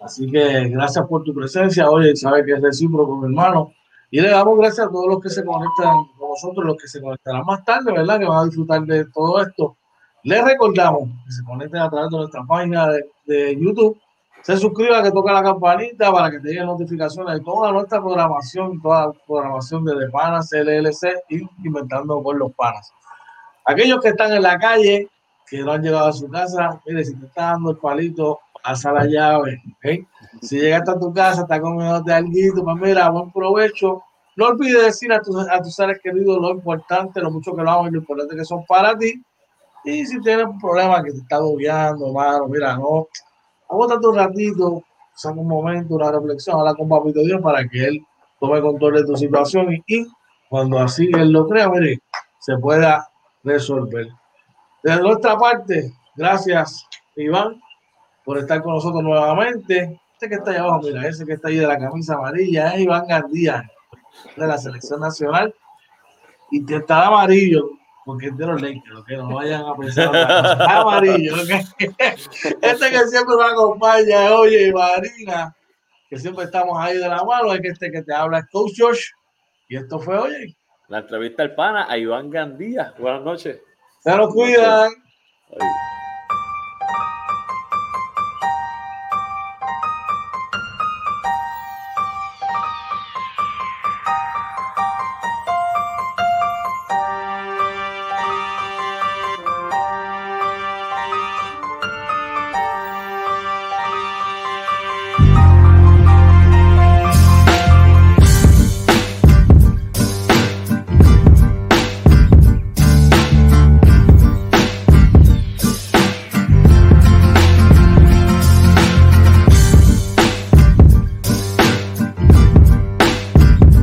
Speaker 1: Así que gracias por tu presencia. Oye, sabes que es recíproco, mi hermano. Y le damos gracias a todos los que se conectan con nosotros, los que se conectarán más tarde, ¿verdad? Que van a disfrutar de todo esto. Les recordamos que se conecten a través de nuestra página de, YouTube, se suscriban, que toca la campanita para que te lleguen notificaciones de toda nuestra programación, toda la programación de The Panas, LLC y Inventando con los Panas. Aquellos que están en la calle, que no han llegado a su casa, mire, si te está dando el palito, pasa la llave. Si llegaste a tu casa, está comiéndote algo, pues mira, buen provecho. No olvides decir a tus, a tus seres queridos lo importante, lo mucho que lo aman y lo importante que son para ti y si tienes un problema que te está doblando, mano, mira, no, aguántate un ratito, saca un momento, una reflexión, habla con Papito Dios para que Él tome control de tu situación y, cuando así Él lo crea, mire, se pueda resolver. De nuestra parte, gracias, Iván, por estar con nosotros nuevamente. Este que está ahí abajo, mira, ese que está ahí de la camisa amarilla es Iván Gandía, de la selección nacional. Y te está amarillo, porque es de los Lakers, que no vayan a pensar amarillo, este que siempre me acompaña, oye, Marina, que siempre estamos ahí de la mano, es que este que te habla es Coach Josh, y esto fue, oye.
Speaker 2: La entrevista al pana a Iván Gandía. Buenas noches.
Speaker 1: Se nos cuidan.